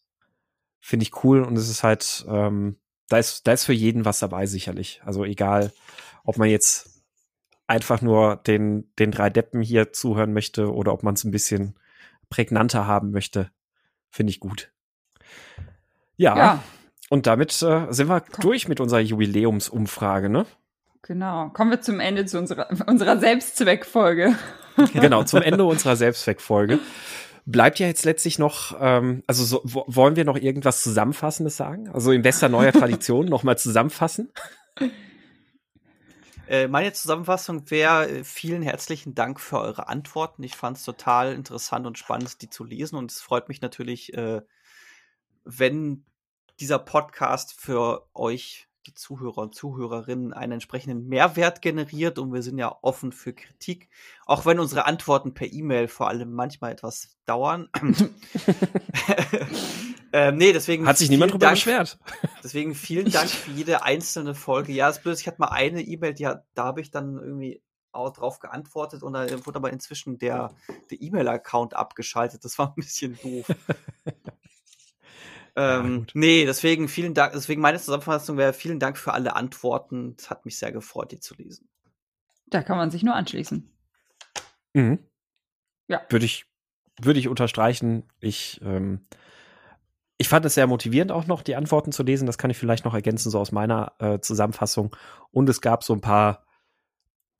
finde ich cool und es ist halt, ähm, da ist, da ist für jeden was dabei sicherlich. Also egal, ob man jetzt einfach nur den, den drei Deppen hier zuhören möchte oder ob man es ein bisschen prägnanter haben möchte, finde ich gut. Ja. ja. Und damit äh, sind wir Komm. durch mit unserer Jubiläumsumfrage, ne? Genau. Kommen wir zum Ende zu unserer, unserer Selbstzweckfolge. genau, zum Ende unserer Selbstzweckfolge. Bleibt ja jetzt letztlich noch, ähm, also so, wollen wir noch irgendwas Zusammenfassendes sagen? Also in bester neuer Tradition nochmal zusammenfassen? Äh, meine Zusammenfassung wäre, äh, vielen herzlichen Dank für eure Antworten. Ich fand es total interessant und spannend, die zu lesen. Und es freut mich natürlich, äh, wenn dieser Podcast für euch die Zuhörer und Zuhörerinnen einen entsprechenden Mehrwert generiert und wir sind ja offen für Kritik, auch wenn unsere Antworten per E-Mail vor allem manchmal etwas dauern. ähm, nee, deswegen hat sich niemand drüber Dank, beschwert. Deswegen vielen Dank für jede einzelne Folge. Ja, es blöd, ich hatte mal eine E-Mail, die hat, da habe ich dann irgendwie auch drauf geantwortet und da wurde aber inzwischen der, der E-Mail-Account abgeschaltet. Das war ein bisschen doof. Ähm, ja, nee, deswegen vielen Dank. Deswegen meine Zusammenfassung wäre vielen Dank für alle Antworten. Es hat mich sehr gefreut, die zu lesen. Da kann man sich nur anschließen. Mhm. Ja. Würde ich, würde ich unterstreichen. Ich, ähm, ich fand es sehr motivierend auch noch, die Antworten zu lesen. Das kann ich vielleicht noch ergänzen, so aus meiner äh, Zusammenfassung. Und es gab so ein paar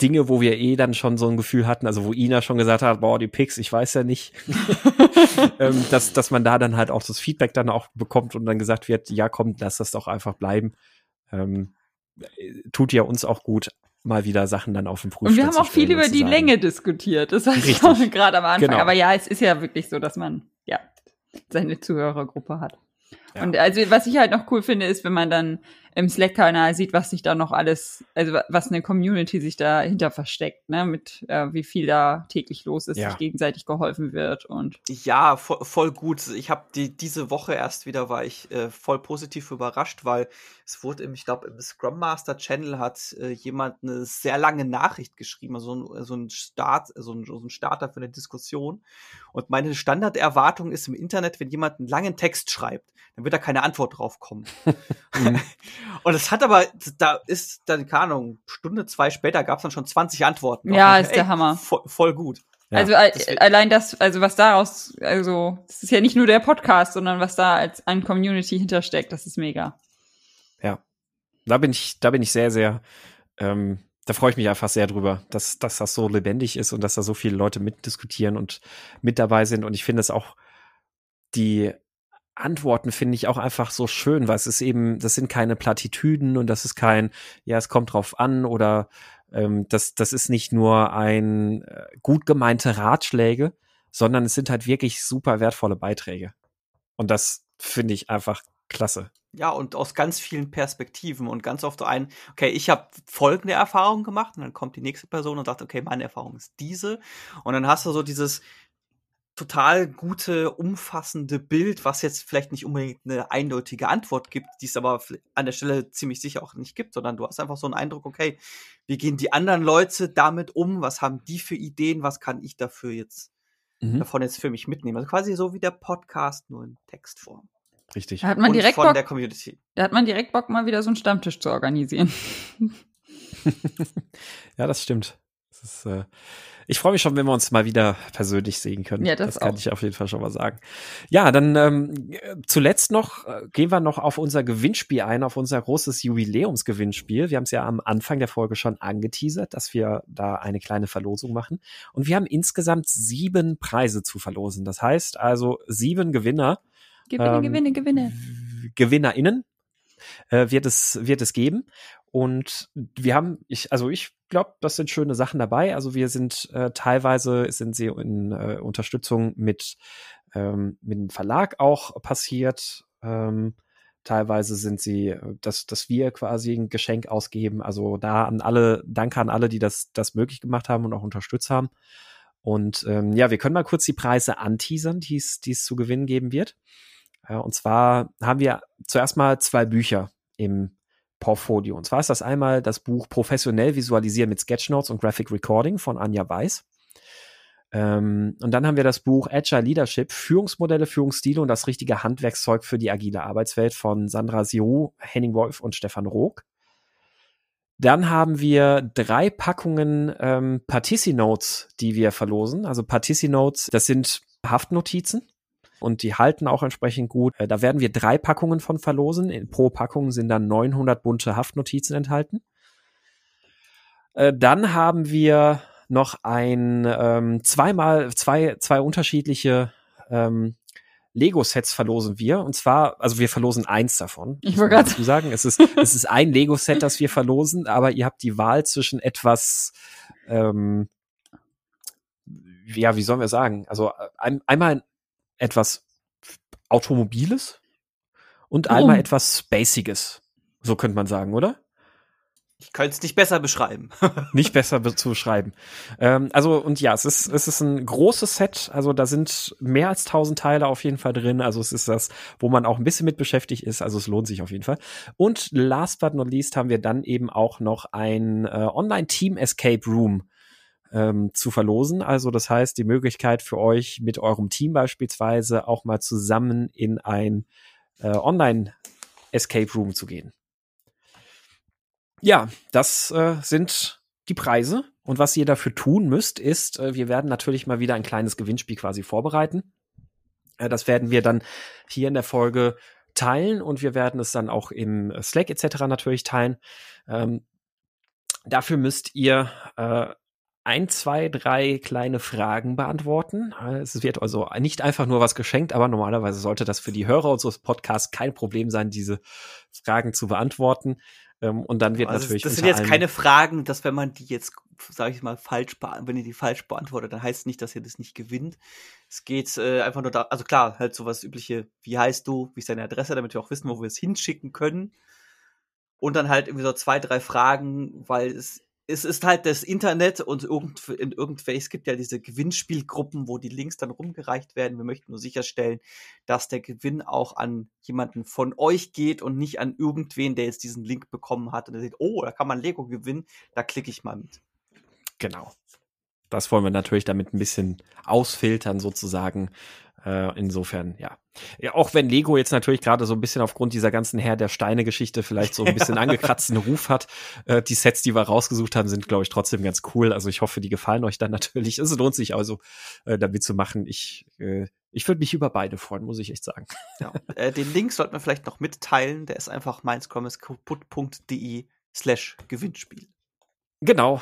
Dinge, wo wir eh dann schon so ein Gefühl hatten, also wo Ina schon gesagt hat, boah, die Picks, ich weiß ja nicht, ähm, dass, dass man da dann halt auch das Feedback dann auch bekommt und dann gesagt wird, ja komm, lass das doch einfach bleiben. Ähm, tut ja uns auch gut, mal wieder Sachen dann auf dem Prüfstand Und wir haben auch viel über die Länge diskutiert, das heißt ich auch gerade am Anfang. Genau. Aber ja, es ist ja wirklich so, dass man seine Zuhörergruppe hat. Ja. Und also was ich halt noch cool finde, ist, wenn man dann im Slack-Kanal sieht, was sich da noch alles, also was eine Community sich dahinter versteckt, ne, mit äh, wie viel da täglich los ist, ja. sich gegenseitig geholfen wird und ja, voll, voll gut. Ich habe die diese Woche erst wieder war ich äh, voll positiv überrascht, weil es wurde im, ich glaube, im Scrum Master Channel hat äh, jemand eine sehr lange Nachricht geschrieben, also so ein, so ein Start, so ein, so ein Starter für eine Diskussion. Und meine Standarderwartung ist im Internet, wenn jemand einen langen Text schreibt, dann wird da keine Antwort drauf kommen. Mhm. Und es hat aber, da ist dann, keine Ahnung, Stunde, zwei später gab es dann schon 20 Antworten. Ja, ist ey, der Hammer. Voll, voll gut. Ja, also deswegen. allein das, also was daraus, also es ist ja nicht nur der Podcast, sondern was da als ein Community hintersteckt, das ist mega. Ja, da bin ich, da bin ich sehr, sehr, ähm, da freue ich mich einfach sehr drüber, dass, dass das so lebendig ist und dass da so viele Leute mitdiskutieren und mit dabei sind. Und ich finde es auch die Antworten finde ich auch einfach so schön, weil es ist eben, das sind keine Plattitüden und das ist kein, ja, es kommt drauf an oder ähm, das, das ist nicht nur ein äh, gut gemeinte Ratschläge, sondern es sind halt wirklich super wertvolle Beiträge. Und das finde ich einfach klasse. Ja, und aus ganz vielen Perspektiven und ganz oft ein, okay, ich habe folgende Erfahrung gemacht und dann kommt die nächste Person und sagt, okay, meine Erfahrung ist diese. Und dann hast du so dieses, total gute, umfassende Bild, was jetzt vielleicht nicht unbedingt eine eindeutige Antwort gibt, die es aber an der Stelle ziemlich sicher auch nicht gibt, sondern du hast einfach so einen Eindruck, okay, wie gehen die anderen Leute damit um? Was haben die für Ideen? Was kann ich dafür jetzt mhm. davon jetzt für mich mitnehmen? Also quasi so wie der Podcast, nur in Textform. Richtig. Da hat man direkt von Bock, der Community. Da hat man direkt Bock, mal wieder so einen Stammtisch zu organisieren. ja, das stimmt. Ist, äh, ich freue mich schon, wenn wir uns mal wieder persönlich sehen können. Ja, das, das kann auch. ich auf jeden Fall schon mal sagen. Ja, dann ähm, zuletzt noch äh, gehen wir noch auf unser Gewinnspiel ein, auf unser großes Jubiläumsgewinnspiel. Wir haben es ja am Anfang der Folge schon angeteasert, dass wir da eine kleine Verlosung machen. Und wir haben insgesamt sieben Preise zu verlosen. Das heißt also sieben Gewinner. Gewinne, ähm, Gewinne, Gewinne. GewinnerInnen äh, wird es wird es geben und wir haben, ich, also ich glaube, das sind schöne Sachen dabei. Also wir sind äh, teilweise sind sie in äh, Unterstützung mit, ähm, mit dem Verlag auch passiert. Ähm, teilweise sind sie, äh, dass, dass wir quasi ein Geschenk ausgeben. Also da an alle, danke an alle, die das, das möglich gemacht haben und auch unterstützt haben. Und ähm, ja, wir können mal kurz die Preise anteasern, die es zu gewinnen geben wird. Äh, und zwar haben wir zuerst mal zwei Bücher im Portfolio. Und zwar ist das einmal das Buch Professionell visualisieren mit Sketchnotes und Graphic Recording von Anja Weiß. Ähm, und dann haben wir das Buch Agile Leadership, Führungsmodelle, Führungsstile und das richtige Handwerkszeug für die agile Arbeitswelt von Sandra Siu, Henning Wolf und Stefan Rook. Dann haben wir drei Packungen ähm, Partici Notes, die wir verlosen. Also Partici Notes, das sind Haftnotizen und die halten auch entsprechend gut. Äh, da werden wir drei Packungen von verlosen. Pro Packung sind dann 900 bunte Haftnotizen enthalten. Äh, dann haben wir noch ein ähm, zweimal zwei zwei unterschiedliche ähm, Lego-Sets verlosen wir. Und zwar, also wir verlosen eins davon. Ich wollte gerade sagen, es ist, es ist ein Lego-Set, das wir verlosen, aber ihr habt die Wahl zwischen etwas, ähm, ja, wie sollen wir sagen? Also ein, einmal etwas Automobiles und einmal etwas Spaciges. So könnte man sagen, oder? Ich könnte es nicht besser beschreiben. nicht besser be zu beschreiben. Ähm, also, und ja, es ist, es ist ein großes Set. Also, da sind mehr als tausend Teile auf jeden Fall drin. Also, es ist das, wo man auch ein bisschen mit beschäftigt ist. Also, es lohnt sich auf jeden Fall. Und last but not least haben wir dann eben auch noch ein äh, Online-Team Escape Room ähm, zu verlosen. Also, das heißt, die Möglichkeit für euch mit eurem Team beispielsweise auch mal zusammen in ein äh, Online Escape Room zu gehen. Ja, das äh, sind die Preise. Und was ihr dafür tun müsst, ist, äh, wir werden natürlich mal wieder ein kleines Gewinnspiel quasi vorbereiten. Äh, das werden wir dann hier in der Folge teilen und wir werden es dann auch im Slack etc. natürlich teilen. Ähm, dafür müsst ihr äh, ein, zwei, drei kleine Fragen beantworten. Es wird also nicht einfach nur was geschenkt, aber normalerweise sollte das für die Hörer unseres Podcasts kein Problem sein, diese Fragen zu beantworten. Ähm, und dann wird also natürlich. Das sind jetzt keine Fragen, dass wenn man die jetzt, sage ich mal, falsch wenn ihr die falsch beantwortet, dann heißt es nicht, dass ihr das nicht gewinnt. Es geht äh, einfach nur da, also klar, halt sowas übliche, wie heißt du, wie ist deine Adresse, damit wir auch wissen, wo wir es hinschicken können. Und dann halt irgendwie so zwei, drei Fragen, weil es es ist halt das Internet und irgend, in irgendwelchen, es gibt ja diese Gewinnspielgruppen, wo die Links dann rumgereicht werden. Wir möchten nur sicherstellen, dass der Gewinn auch an jemanden von euch geht und nicht an irgendwen, der jetzt diesen Link bekommen hat und der sieht, oh, da kann man Lego gewinnen, da klicke ich mal mit. Genau. Das wollen wir natürlich damit ein bisschen ausfiltern sozusagen, äh, insofern, ja. ja. Auch wenn Lego jetzt natürlich gerade so ein bisschen aufgrund dieser ganzen Herr der Steine-Geschichte vielleicht so ein bisschen angekratzten Ruf hat, äh, die Sets, die wir rausgesucht haben, sind, glaube ich, trotzdem ganz cool. Also ich hoffe, die gefallen euch dann natürlich. Es lohnt sich also, äh, damit zu machen. Ich, äh, ich würde mich über beide freuen, muss ich echt sagen. Ja. Äh, den Link sollten wir vielleicht noch mitteilen. Der ist einfach mainscommiskaputt.de slash Gewinnspiel. Genau.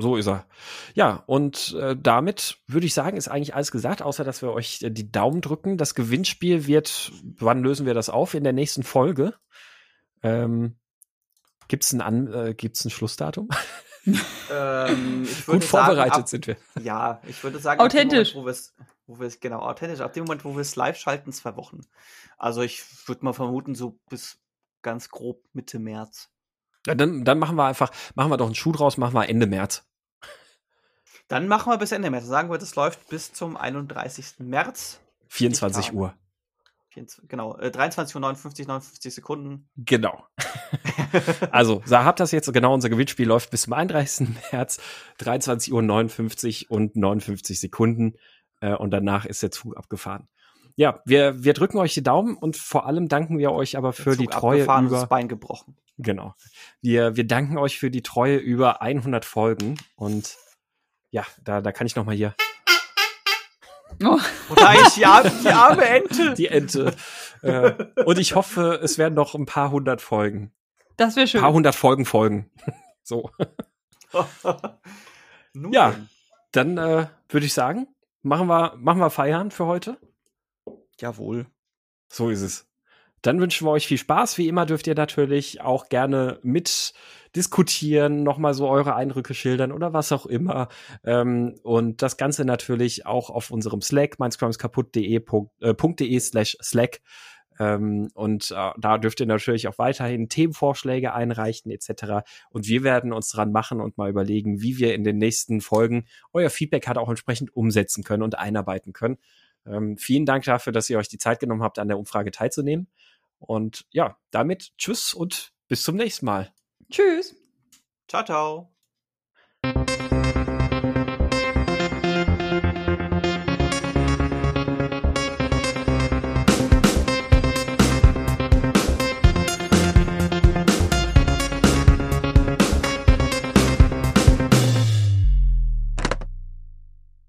So ist er. Ja, und äh, damit würde ich sagen, ist eigentlich alles gesagt, außer dass wir euch äh, die Daumen drücken. Das Gewinnspiel wird, wann lösen wir das auf? In der nächsten Folge. Ähm, Gibt es ein, An äh, gibt's ein Schlussdatum? ähm, Gut vorbereitet ab, sind wir. Ja, ich würde sagen, authentisch. Moment, wo wir es, genau, authentisch, ab dem Moment, wo wir es live schalten, zwei Wochen. Also ich würde mal vermuten, so bis ganz grob Mitte März. Ja, dann, dann machen wir einfach, machen wir doch einen Schuh draus, machen wir Ende März. Dann machen wir bis Ende März. Sagen wir, das läuft bis zum 31. März. 24 Uhr. Genau, äh, 23 Uhr 59, 59 Sekunden. Genau. also, habt das jetzt, genau, unser Gewinnspiel läuft bis zum 31. März, 23 Uhr 59 und 59 Sekunden. Äh, und danach ist der Zug abgefahren. Ja, wir, wir drücken euch die Daumen und vor allem danken wir euch aber für die Treue über das Bein gebrochen. Genau. Wir, wir danken euch für die Treue über 100 Folgen und ja, da, da kann ich noch mal hier. Oh. Oder ich die arme, die arme Ente. Die Ente. äh, und ich hoffe, es werden noch ein paar hundert Folgen. Das wäre schön. Ein paar hundert Folgen folgen. so. ja, dann äh, würde ich sagen, machen wir, machen wir Feiern für heute. Jawohl. So ist es. Dann wünschen wir euch viel Spaß. Wie immer dürft ihr natürlich auch gerne mit diskutieren, nochmal so eure Eindrücke schildern oder was auch immer. Ähm, und das Ganze natürlich auch auf unserem Slack, meinscrumskaputt.de äh, slash Slack. Ähm, und äh, da dürft ihr natürlich auch weiterhin Themenvorschläge einreichen etc. Und wir werden uns dran machen und mal überlegen, wie wir in den nächsten Folgen euer Feedback halt auch entsprechend umsetzen können und einarbeiten können. Ähm, vielen Dank dafür, dass ihr euch die Zeit genommen habt, an der Umfrage teilzunehmen. Und ja, damit tschüss und bis zum nächsten Mal. Tschüss. Ciao, ciao.